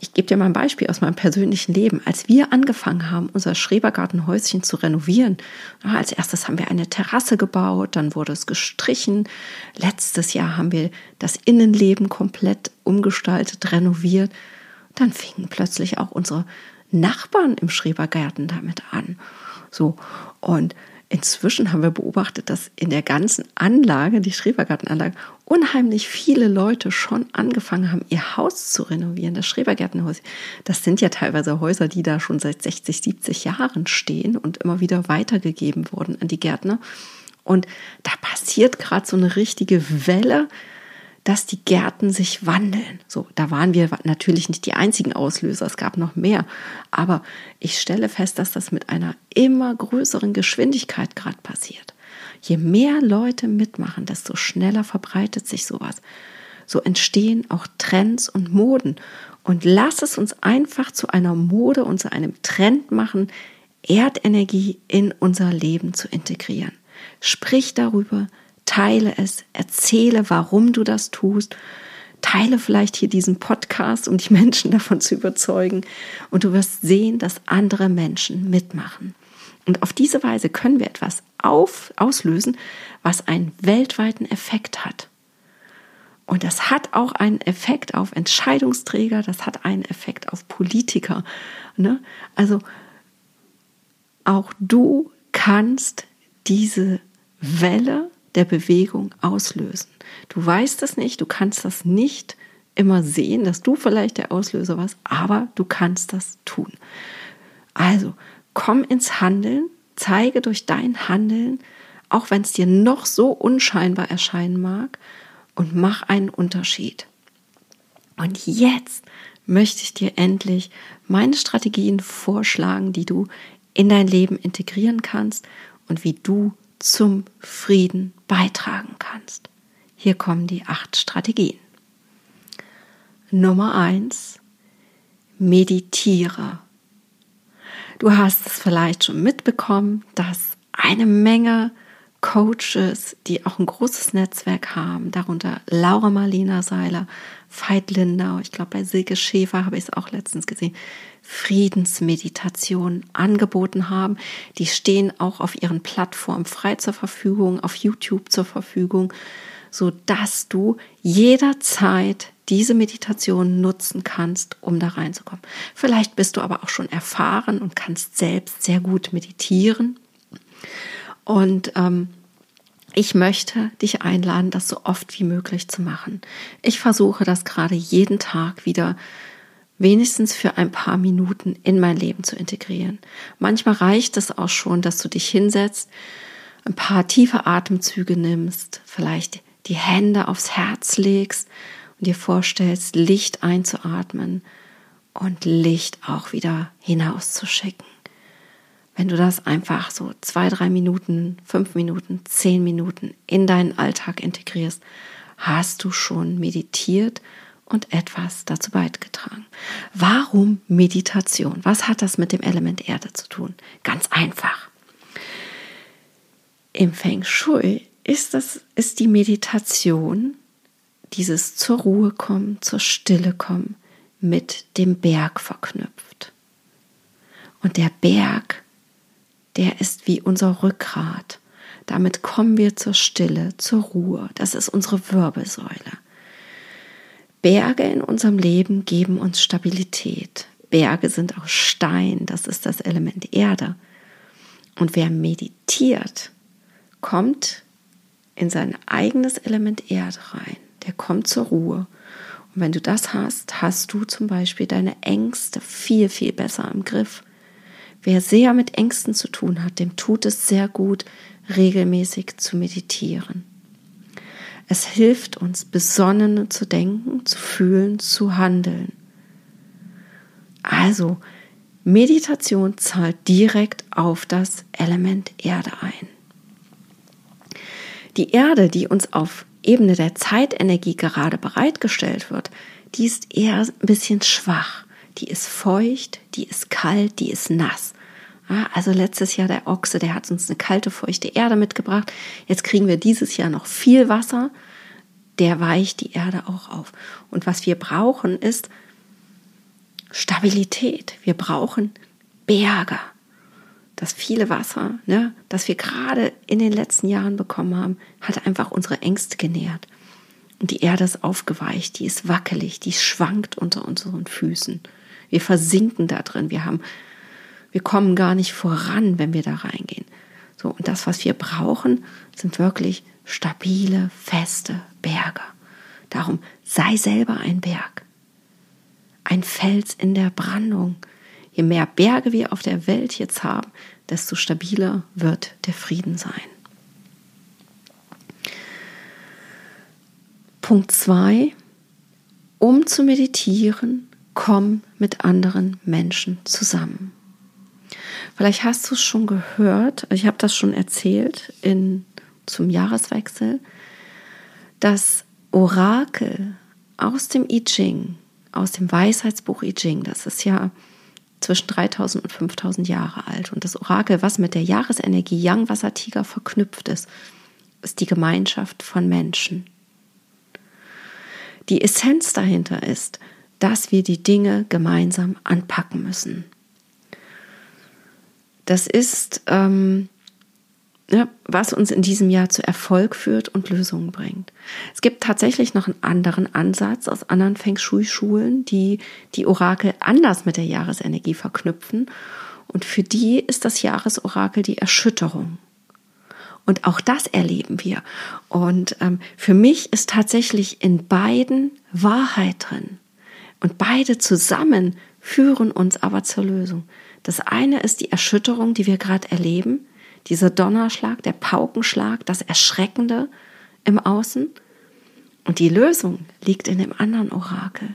Ich gebe dir mal ein Beispiel aus meinem persönlichen Leben. Als wir angefangen haben, unser Schrebergartenhäuschen zu renovieren, als erstes haben wir eine Terrasse gebaut, dann wurde es gestrichen. Letztes Jahr haben wir das Innenleben komplett umgestaltet, renoviert. Dann fingen plötzlich auch unsere Nachbarn im Schrebergarten damit an. So. Und Inzwischen haben wir beobachtet, dass in der ganzen Anlage, die Schrebergartenanlage, unheimlich viele Leute schon angefangen haben, ihr Haus zu renovieren, das Schrebergärtenhaus. Das sind ja teilweise Häuser, die da schon seit 60, 70 Jahren stehen und immer wieder weitergegeben wurden an die Gärtner. Und da passiert gerade so eine richtige Welle dass die Gärten sich wandeln. So, da waren wir natürlich nicht die einzigen Auslöser, es gab noch mehr. Aber ich stelle fest, dass das mit einer immer größeren Geschwindigkeit gerade passiert. Je mehr Leute mitmachen, desto schneller verbreitet sich sowas. So entstehen auch Trends und Moden. Und lass es uns einfach zu einer Mode und zu einem Trend machen, Erdenergie in unser Leben zu integrieren. Sprich darüber, teile es, erzähle, warum du das tust. Teile vielleicht hier diesen Podcast, um die Menschen davon zu überzeugen. Und du wirst sehen, dass andere Menschen mitmachen. Und auf diese Weise können wir etwas auf, auslösen, was einen weltweiten Effekt hat. Und das hat auch einen Effekt auf Entscheidungsträger, das hat einen Effekt auf Politiker. Ne? Also auch du kannst diese Welle der Bewegung auslösen. Du weißt es nicht, du kannst das nicht immer sehen, dass du vielleicht der Auslöser warst, aber du kannst das tun. Also komm ins Handeln, zeige durch dein Handeln, auch wenn es dir noch so unscheinbar erscheinen mag, und mach einen Unterschied. Und jetzt möchte ich dir endlich meine Strategien vorschlagen, die du in dein Leben integrieren kannst und wie du zum Frieden beitragen kannst. Hier kommen die acht Strategien. Nummer eins, meditiere. Du hast es vielleicht schon mitbekommen, dass eine Menge Coaches, die auch ein großes Netzwerk haben, darunter Laura Marlina Seiler, Veit Lindau, ich glaube bei Silke Schäfer habe ich es auch letztens gesehen, Friedensmeditation angeboten haben. Die stehen auch auf ihren Plattformen frei zur Verfügung, auf YouTube zur Verfügung, so dass du jederzeit diese Meditation nutzen kannst, um da reinzukommen. Vielleicht bist du aber auch schon erfahren und kannst selbst sehr gut meditieren. Und ähm, ich möchte dich einladen, das so oft wie möglich zu machen. Ich versuche das gerade jeden Tag wieder wenigstens für ein paar Minuten in mein Leben zu integrieren. Manchmal reicht es auch schon, dass du dich hinsetzt, ein paar tiefe Atemzüge nimmst, vielleicht die Hände aufs Herz legst und dir vorstellst, Licht einzuatmen und Licht auch wieder hinauszuschicken. Wenn du das einfach so zwei, drei Minuten, fünf Minuten, zehn Minuten in deinen Alltag integrierst, hast du schon meditiert und etwas dazu beigetragen. Warum Meditation? Was hat das mit dem Element Erde zu tun? Ganz einfach. Im Feng Shui ist, das, ist die Meditation, dieses zur Ruhe kommen, zur Stille kommen, mit dem Berg verknüpft. Und der Berg der ist wie unser Rückgrat. Damit kommen wir zur Stille, zur Ruhe. Das ist unsere Wirbelsäule. Berge in unserem Leben geben uns Stabilität. Berge sind aus Stein, das ist das Element Erde. Und wer meditiert, kommt in sein eigenes Element Erde rein. Der kommt zur Ruhe. Und wenn du das hast, hast du zum Beispiel deine Ängste viel, viel besser im Griff. Wer sehr mit Ängsten zu tun hat, dem tut es sehr gut, regelmäßig zu meditieren. Es hilft uns, besonnen zu denken, zu fühlen, zu handeln. Also, Meditation zahlt direkt auf das Element Erde ein. Die Erde, die uns auf Ebene der Zeitenergie gerade bereitgestellt wird, die ist eher ein bisschen schwach. Die ist feucht, die ist kalt, die ist nass. Ja, also letztes Jahr der Ochse, der hat uns eine kalte, feuchte Erde mitgebracht. Jetzt kriegen wir dieses Jahr noch viel Wasser. Der weicht die Erde auch auf. Und was wir brauchen ist Stabilität. Wir brauchen Berge. Das viele Wasser, ne, das wir gerade in den letzten Jahren bekommen haben, hat einfach unsere Ängste genährt. Und die Erde ist aufgeweicht, die ist wackelig, die schwankt unter unseren Füßen. Wir versinken da drin. Wir haben, wir kommen gar nicht voran, wenn wir da reingehen. So, und das, was wir brauchen, sind wirklich stabile, feste Berge. Darum sei selber ein Berg. Ein Fels in der Brandung. Je mehr Berge wir auf der Welt jetzt haben, desto stabiler wird der Frieden sein. Punkt 2. Um zu meditieren, komm mit anderen Menschen zusammen. Vielleicht hast du es schon gehört, ich habe das schon erzählt in, zum Jahreswechsel, dass Orakel aus dem I Ching, aus dem Weisheitsbuch I Ching, das ist ja zwischen 3000 und 5000 Jahre alt. Und das Orakel, was mit der Jahresenergie Yang Wasser Tiger verknüpft ist, ist die Gemeinschaft von Menschen. Die Essenz dahinter ist, dass wir die Dinge gemeinsam anpacken müssen. Das ist, ähm, ja, was uns in diesem Jahr zu Erfolg führt und Lösungen bringt. Es gibt tatsächlich noch einen anderen Ansatz aus anderen Feng Shui-Schulen, die die Orakel anders mit der Jahresenergie verknüpfen. Und für die ist das Jahresorakel die Erschütterung. Und auch das erleben wir. Und ähm, für mich ist tatsächlich in beiden Wahrheit drin. Und beide zusammen führen uns aber zur Lösung. Das eine ist die Erschütterung, die wir gerade erleben, dieser Donnerschlag, der Paukenschlag, das Erschreckende im Außen. Und die Lösung liegt in dem anderen Orakel,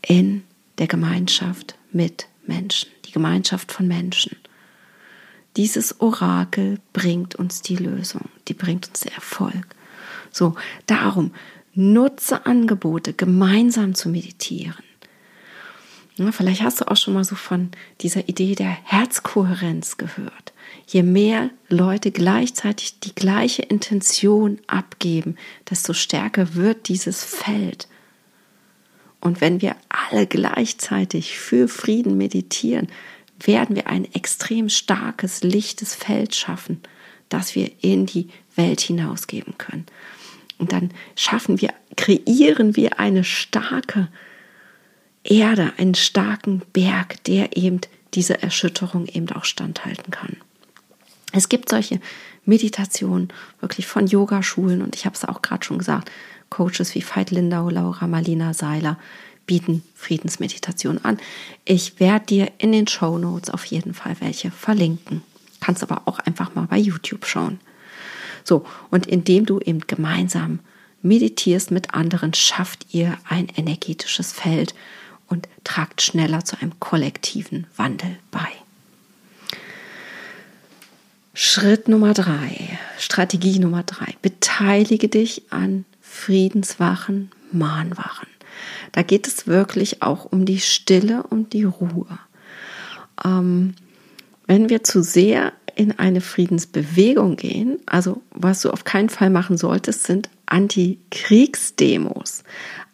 in der Gemeinschaft mit Menschen, die Gemeinschaft von Menschen. Dieses Orakel bringt uns die Lösung, die bringt uns den Erfolg. So, darum nutze Angebote, gemeinsam zu meditieren. Ja, vielleicht hast du auch schon mal so von dieser Idee der Herzkohärenz gehört. Je mehr Leute gleichzeitig die gleiche Intention abgeben, desto stärker wird dieses Feld. Und wenn wir alle gleichzeitig für Frieden meditieren, werden wir ein extrem starkes, lichtes Feld schaffen, das wir in die Welt hinausgeben können. Und dann schaffen wir, kreieren wir eine starke Erde, einen starken Berg, der eben diese Erschütterung eben auch standhalten kann. Es gibt solche Meditationen wirklich von Yogaschulen und ich habe es auch gerade schon gesagt, Coaches wie Veit Lindau, Laura Marlina Seiler, bieten Friedensmeditation an. Ich werde dir in den Show Notes auf jeden Fall welche verlinken. Kannst aber auch einfach mal bei YouTube schauen. So, und indem du eben gemeinsam meditierst mit anderen, schafft ihr ein energetisches Feld und tragt schneller zu einem kollektiven Wandel bei. Schritt Nummer drei, Strategie Nummer drei, beteilige dich an Friedenswachen, Mahnwachen. Da geht es wirklich auch um die Stille und die Ruhe. Ähm, wenn wir zu sehr in eine Friedensbewegung gehen, also was du auf keinen Fall machen solltest, sind Antikriegsdemos.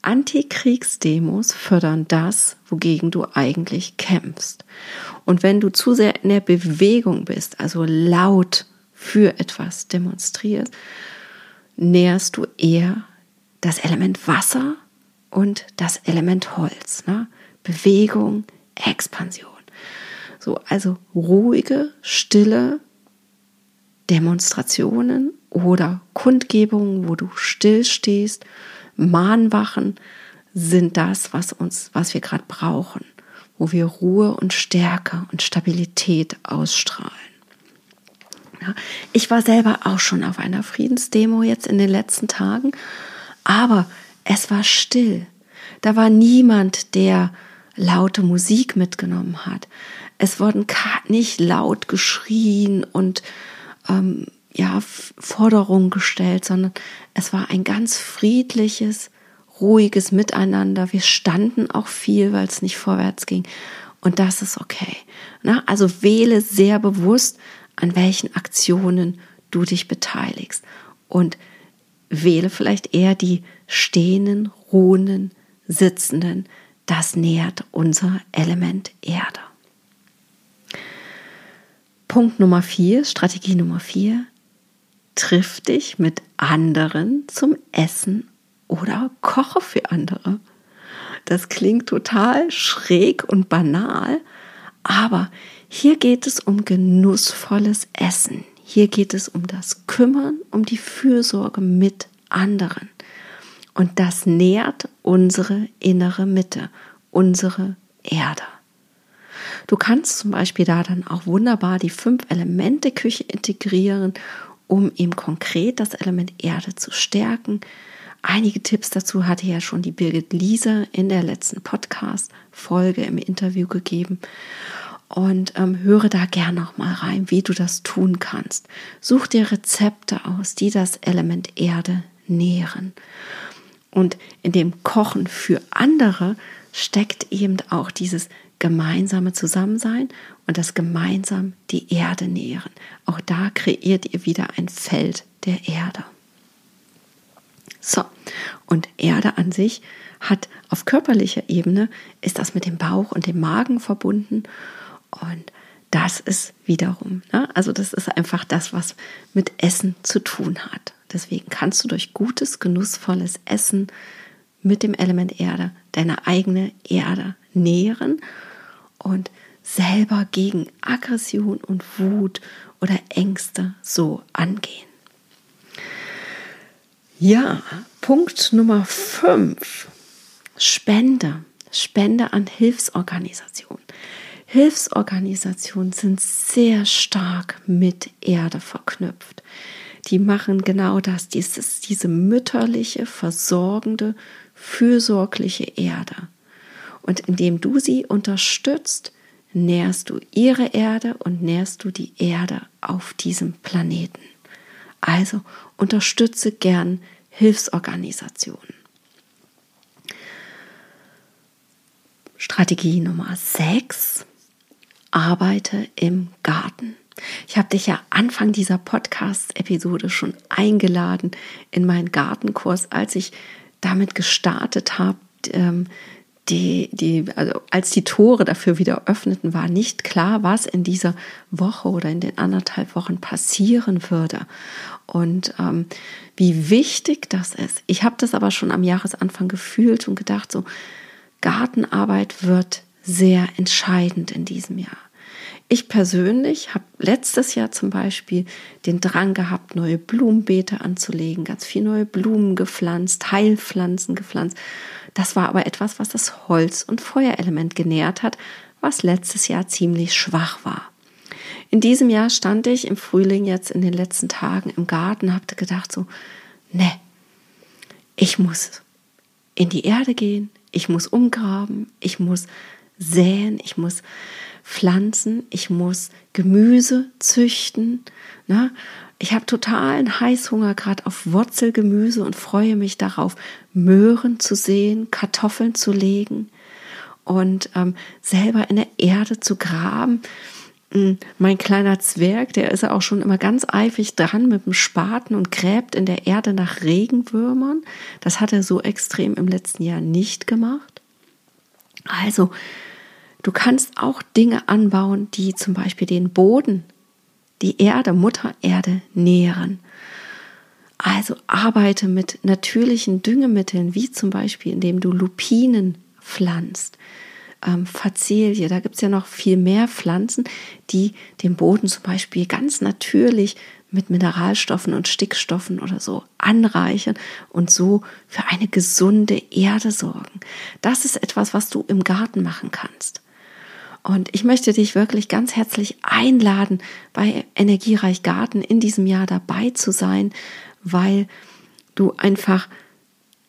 Antikriegsdemos fördern das, wogegen du eigentlich kämpfst. Und wenn du zu sehr in der Bewegung bist, also laut für etwas demonstrierst, näherst du eher das Element Wasser und das Element Holz. Ne? Bewegung, Expansion. So, also ruhige, stille Demonstrationen oder Kundgebungen, wo du still stehst, Mahnwachen sind das, was uns, was wir gerade brauchen, wo wir Ruhe und Stärke und Stabilität ausstrahlen. Ja, ich war selber auch schon auf einer Friedensdemo jetzt in den letzten Tagen, aber es war still. Da war niemand, der laute Musik mitgenommen hat. Es wurden nicht laut geschrien und ähm, ja, Forderungen gestellt, sondern es war ein ganz friedliches, ruhiges Miteinander. Wir standen auch viel, weil es nicht vorwärts ging. Und das ist okay. Na, also wähle sehr bewusst, an welchen Aktionen du dich beteiligst. Und wähle vielleicht eher die stehenden, ruhenden, sitzenden. Das nährt unser Element Erde. Punkt Nummer vier, Strategie Nummer vier, triff dich mit anderen zum Essen oder koche für andere. Das klingt total schräg und banal, aber hier geht es um genussvolles Essen. Hier geht es um das Kümmern, um die Fürsorge mit anderen. Und das nährt unsere innere Mitte, unsere Erde. Du kannst zum Beispiel da dann auch wunderbar die fünf Elemente Küche integrieren, um eben konkret das Element Erde zu stärken. Einige Tipps dazu hatte ja schon die Birgit Liese in der letzten Podcast-Folge im Interview gegeben und ähm, höre da gern noch mal rein, wie du das tun kannst. Such dir Rezepte aus, die das Element Erde nähren. Und in dem Kochen für andere steckt eben auch dieses gemeinsame Zusammensein und das gemeinsam die Erde nähren. Auch da kreiert ihr wieder ein Feld der Erde. So, und Erde an sich hat auf körperlicher Ebene, ist das mit dem Bauch und dem Magen verbunden und das ist wiederum, ne? also das ist einfach das, was mit Essen zu tun hat. Deswegen kannst du durch gutes, genussvolles Essen mit dem Element Erde deine eigene Erde nähren und selber gegen Aggression und Wut oder Ängste so angehen. Ja, Punkt Nummer 5. Spende. Spende an Hilfsorganisationen. Hilfsorganisationen sind sehr stark mit Erde verknüpft. Die machen genau das, dieses, diese mütterliche, versorgende, fürsorgliche Erde. Und indem du sie unterstützt, nährst du ihre Erde und nährst du die Erde auf diesem Planeten. Also unterstütze gern Hilfsorganisationen. Strategie Nummer 6 arbeite im Garten. Ich habe dich ja Anfang dieser Podcast-Episode schon eingeladen in meinen Gartenkurs, als ich damit gestartet habe, ähm, die, die, also als die Tore dafür wieder öffneten, war nicht klar, was in dieser Woche oder in den anderthalb Wochen passieren würde und ähm, wie wichtig das ist. Ich habe das aber schon am Jahresanfang gefühlt und gedacht, so Gartenarbeit wird sehr entscheidend in diesem Jahr. Ich persönlich habe letztes Jahr zum Beispiel den Drang gehabt, neue Blumenbeete anzulegen, ganz viel neue Blumen gepflanzt, Heilpflanzen gepflanzt. Das war aber etwas, was das Holz- und Feuerelement genährt hat, was letztes Jahr ziemlich schwach war. In diesem Jahr stand ich im Frühling jetzt in den letzten Tagen im Garten, habe gedacht so, ne, ich muss in die Erde gehen, ich muss umgraben, ich muss säen, ich muss pflanzen, ich muss Gemüse züchten. Ne? Ich habe totalen Heißhunger gerade auf Wurzelgemüse und freue mich darauf, Möhren zu sehen, Kartoffeln zu legen und ähm, selber in der Erde zu graben. Hm, mein kleiner Zwerg, der ist ja auch schon immer ganz eifrig dran mit dem Spaten und gräbt in der Erde nach Regenwürmern. Das hat er so extrem im letzten Jahr nicht gemacht. Also Du kannst auch Dinge anbauen, die zum Beispiel den Boden, die Erde, Mutter Erde nähren. Also arbeite mit natürlichen Düngemitteln, wie zum Beispiel, indem du Lupinen pflanzt, ähm, Facelie, da gibt es ja noch viel mehr Pflanzen, die den Boden zum Beispiel ganz natürlich mit Mineralstoffen und Stickstoffen oder so anreichern und so für eine gesunde Erde sorgen. Das ist etwas, was du im Garten machen kannst. Und ich möchte dich wirklich ganz herzlich einladen, bei Energiereich Garten in diesem Jahr dabei zu sein, weil du einfach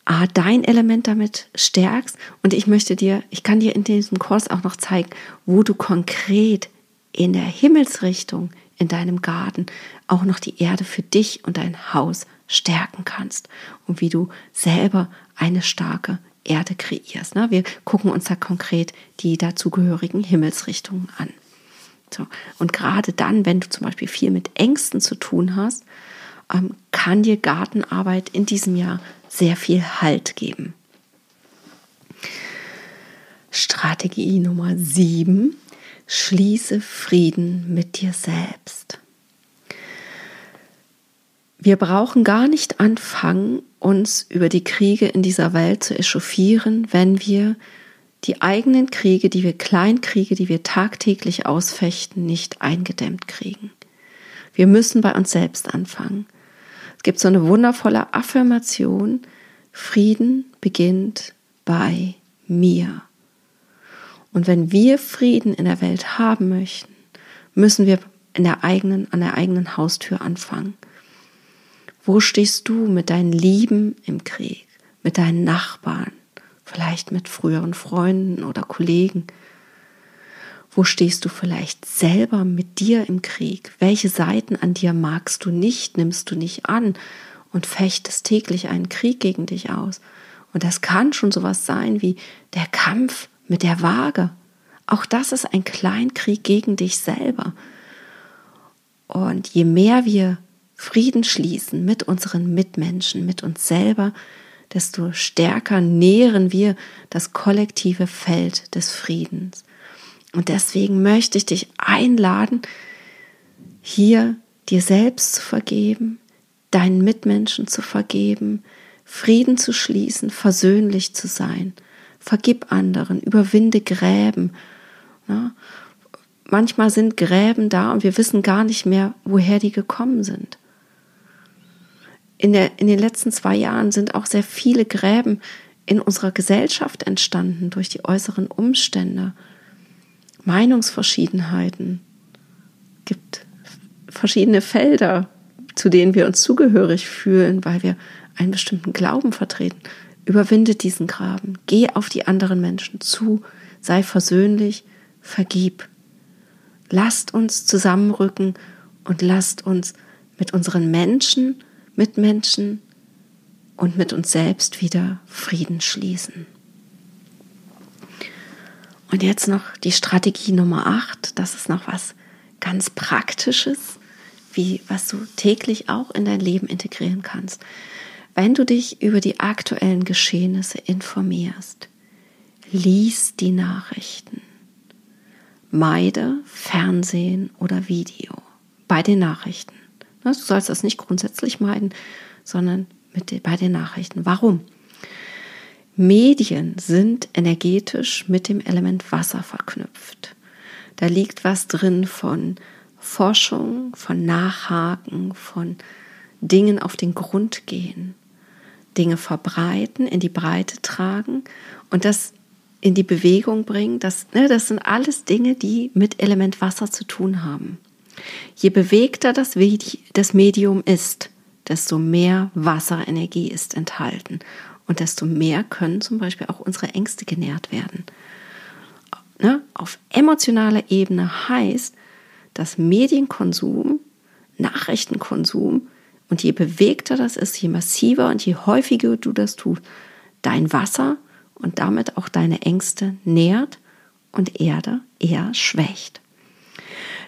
A, dein Element damit stärkst. Und ich möchte dir, ich kann dir in diesem Kurs auch noch zeigen, wo du konkret in der Himmelsrichtung in deinem Garten auch noch die Erde für dich und dein Haus stärken kannst. Und wie du selber eine starke Erde kreierst. Ne? Wir gucken uns da konkret die dazugehörigen Himmelsrichtungen an. So. Und gerade dann, wenn du zum Beispiel viel mit Ängsten zu tun hast, ähm, kann dir Gartenarbeit in diesem Jahr sehr viel Halt geben. Strategie Nummer 7. Schließe Frieden mit dir selbst. Wir brauchen gar nicht anfangen, uns über die Kriege in dieser Welt zu echauffieren, wenn wir die eigenen Kriege, die wir Kleinkriege, die wir tagtäglich ausfechten, nicht eingedämmt kriegen. Wir müssen bei uns selbst anfangen. Es gibt so eine wundervolle Affirmation, Frieden beginnt bei mir. Und wenn wir Frieden in der Welt haben möchten, müssen wir in der eigenen, an der eigenen Haustür anfangen. Wo stehst du mit deinen Lieben im Krieg, mit deinen Nachbarn, vielleicht mit früheren Freunden oder Kollegen? Wo stehst du vielleicht selber mit dir im Krieg? Welche Seiten an dir magst du nicht, nimmst du nicht an und fechtest täglich einen Krieg gegen dich aus? Und das kann schon sowas sein wie der Kampf mit der Waage. Auch das ist ein Kleinkrieg gegen dich selber. Und je mehr wir Frieden schließen mit unseren Mitmenschen, mit uns selber, desto stärker nähren wir das kollektive Feld des Friedens. Und deswegen möchte ich dich einladen, hier dir selbst zu vergeben, deinen Mitmenschen zu vergeben, Frieden zu schließen, versöhnlich zu sein. Vergib anderen, überwinde Gräben. Ja? Manchmal sind Gräben da und wir wissen gar nicht mehr, woher die gekommen sind in, der, in den letzten zwei Jahren sind auch sehr viele Gräben in unserer Gesellschaft entstanden durch die äußeren Umstände. Meinungsverschiedenheiten. gibt verschiedene Felder, zu denen wir uns zugehörig fühlen, weil wir einen bestimmten Glauben vertreten. Überwinde diesen Graben. Geh auf die anderen Menschen zu. Sei versöhnlich. Vergib. Lasst uns zusammenrücken und lasst uns mit unseren Menschen Mitmenschen und mit uns selbst wieder Frieden schließen. Und jetzt noch die Strategie Nummer 8, das ist noch was ganz Praktisches, wie was du täglich auch in dein Leben integrieren kannst. Wenn du dich über die aktuellen Geschehnisse informierst, lies die Nachrichten, meide Fernsehen oder Video bei den Nachrichten. Ne, du sollst das nicht grundsätzlich meiden, sondern mit, bei den Nachrichten. Warum? Medien sind energetisch mit dem Element Wasser verknüpft. Da liegt was drin von Forschung, von Nachhaken, von Dingen auf den Grund gehen, Dinge verbreiten, in die Breite tragen und das in die Bewegung bringen. Das, ne, das sind alles Dinge, die mit Element Wasser zu tun haben. Je bewegter das, Medium ist, desto mehr Wasserenergie ist enthalten und desto mehr können zum Beispiel auch unsere Ängste genährt werden. Ne? Auf emotionaler Ebene heißt, dass Medienkonsum, Nachrichtenkonsum und je bewegter das ist, je massiver und je häufiger du das tust, dein Wasser und damit auch deine Ängste nährt und Erde eher schwächt.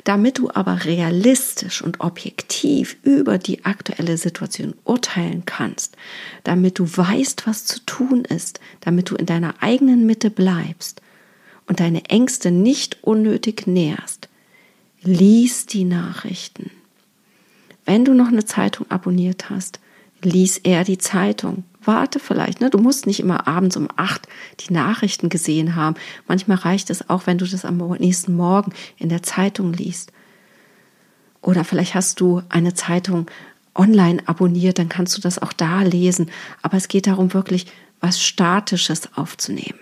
Damit du aber realistisch und objektiv über die aktuelle Situation urteilen kannst, damit du weißt, was zu tun ist, damit du in deiner eigenen Mitte bleibst und deine Ängste nicht unnötig nährst, lies die Nachrichten. Wenn du noch eine Zeitung abonniert hast, lies eher die Zeitung warte vielleicht. Ne? Du musst nicht immer abends um acht die Nachrichten gesehen haben. Manchmal reicht es auch, wenn du das am nächsten Morgen in der Zeitung liest. Oder vielleicht hast du eine Zeitung online abonniert, dann kannst du das auch da lesen. Aber es geht darum, wirklich was Statisches aufzunehmen.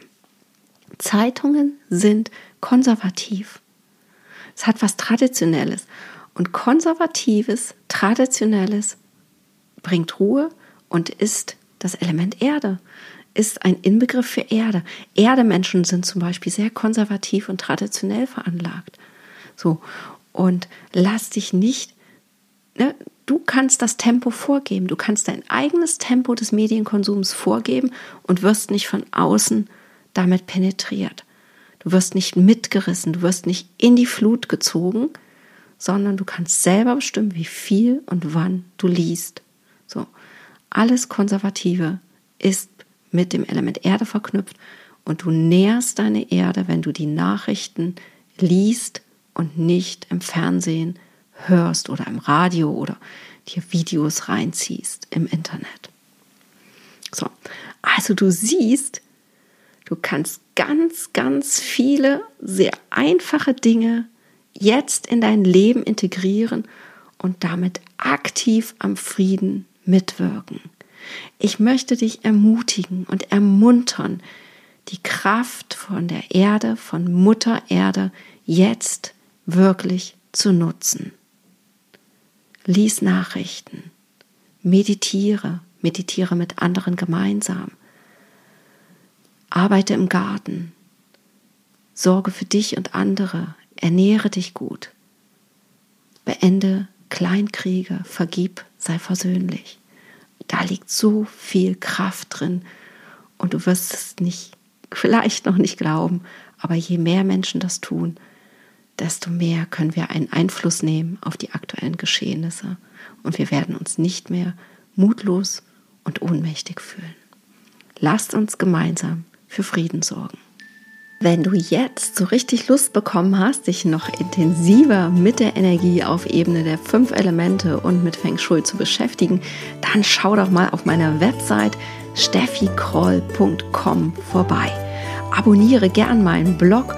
Zeitungen sind konservativ. Es hat was Traditionelles. Und konservatives, traditionelles bringt Ruhe und ist das Element Erde, ist ein Inbegriff für Erde. Erdemenschen sind zum Beispiel sehr konservativ und traditionell veranlagt. So. Und lass dich nicht, ne, du kannst das Tempo vorgeben. Du kannst dein eigenes Tempo des Medienkonsums vorgeben und wirst nicht von außen damit penetriert. Du wirst nicht mitgerissen, du wirst nicht in die Flut gezogen, sondern du kannst selber bestimmen, wie viel und wann du liest. Alles Konservative ist mit dem Element Erde verknüpft und du nährst deine Erde, wenn du die Nachrichten liest und nicht im Fernsehen hörst oder im Radio oder dir Videos reinziehst im Internet. So, also du siehst, du kannst ganz, ganz viele sehr einfache Dinge jetzt in dein Leben integrieren und damit aktiv am Frieden mitwirken. Ich möchte dich ermutigen und ermuntern, die Kraft von der Erde, von Mutter Erde jetzt wirklich zu nutzen. Lies Nachrichten, meditiere, meditiere mit anderen gemeinsam, arbeite im Garten, sorge für dich und andere, ernähre dich gut, beende Kleinkriege, vergib, sei versöhnlich. Da liegt so viel Kraft drin und du wirst es nicht, vielleicht noch nicht glauben, aber je mehr Menschen das tun, desto mehr können wir einen Einfluss nehmen auf die aktuellen Geschehnisse und wir werden uns nicht mehr mutlos und ohnmächtig fühlen. Lasst uns gemeinsam für Frieden sorgen. Wenn du jetzt so richtig Lust bekommen hast, dich noch intensiver mit der Energie auf Ebene der fünf Elemente und mit Feng Shui zu beschäftigen, dann schau doch mal auf meiner Website steffikroll.com vorbei. Abonniere gern meinen Blog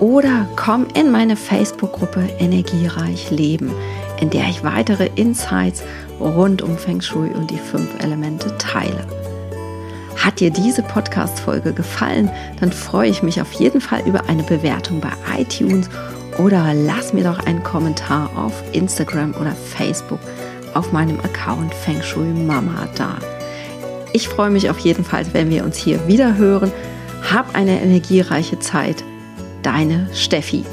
oder komm in meine Facebook-Gruppe Energiereich Leben, in der ich weitere Insights rund um Feng Shui und die fünf Elemente teile. Hat dir diese Podcast-Folge gefallen, dann freue ich mich auf jeden Fall über eine Bewertung bei iTunes oder lass mir doch einen Kommentar auf Instagram oder Facebook auf meinem Account Feng Shui Mama da. Ich freue mich auf jeden Fall, wenn wir uns hier wieder hören. Hab eine energiereiche Zeit. Deine Steffi.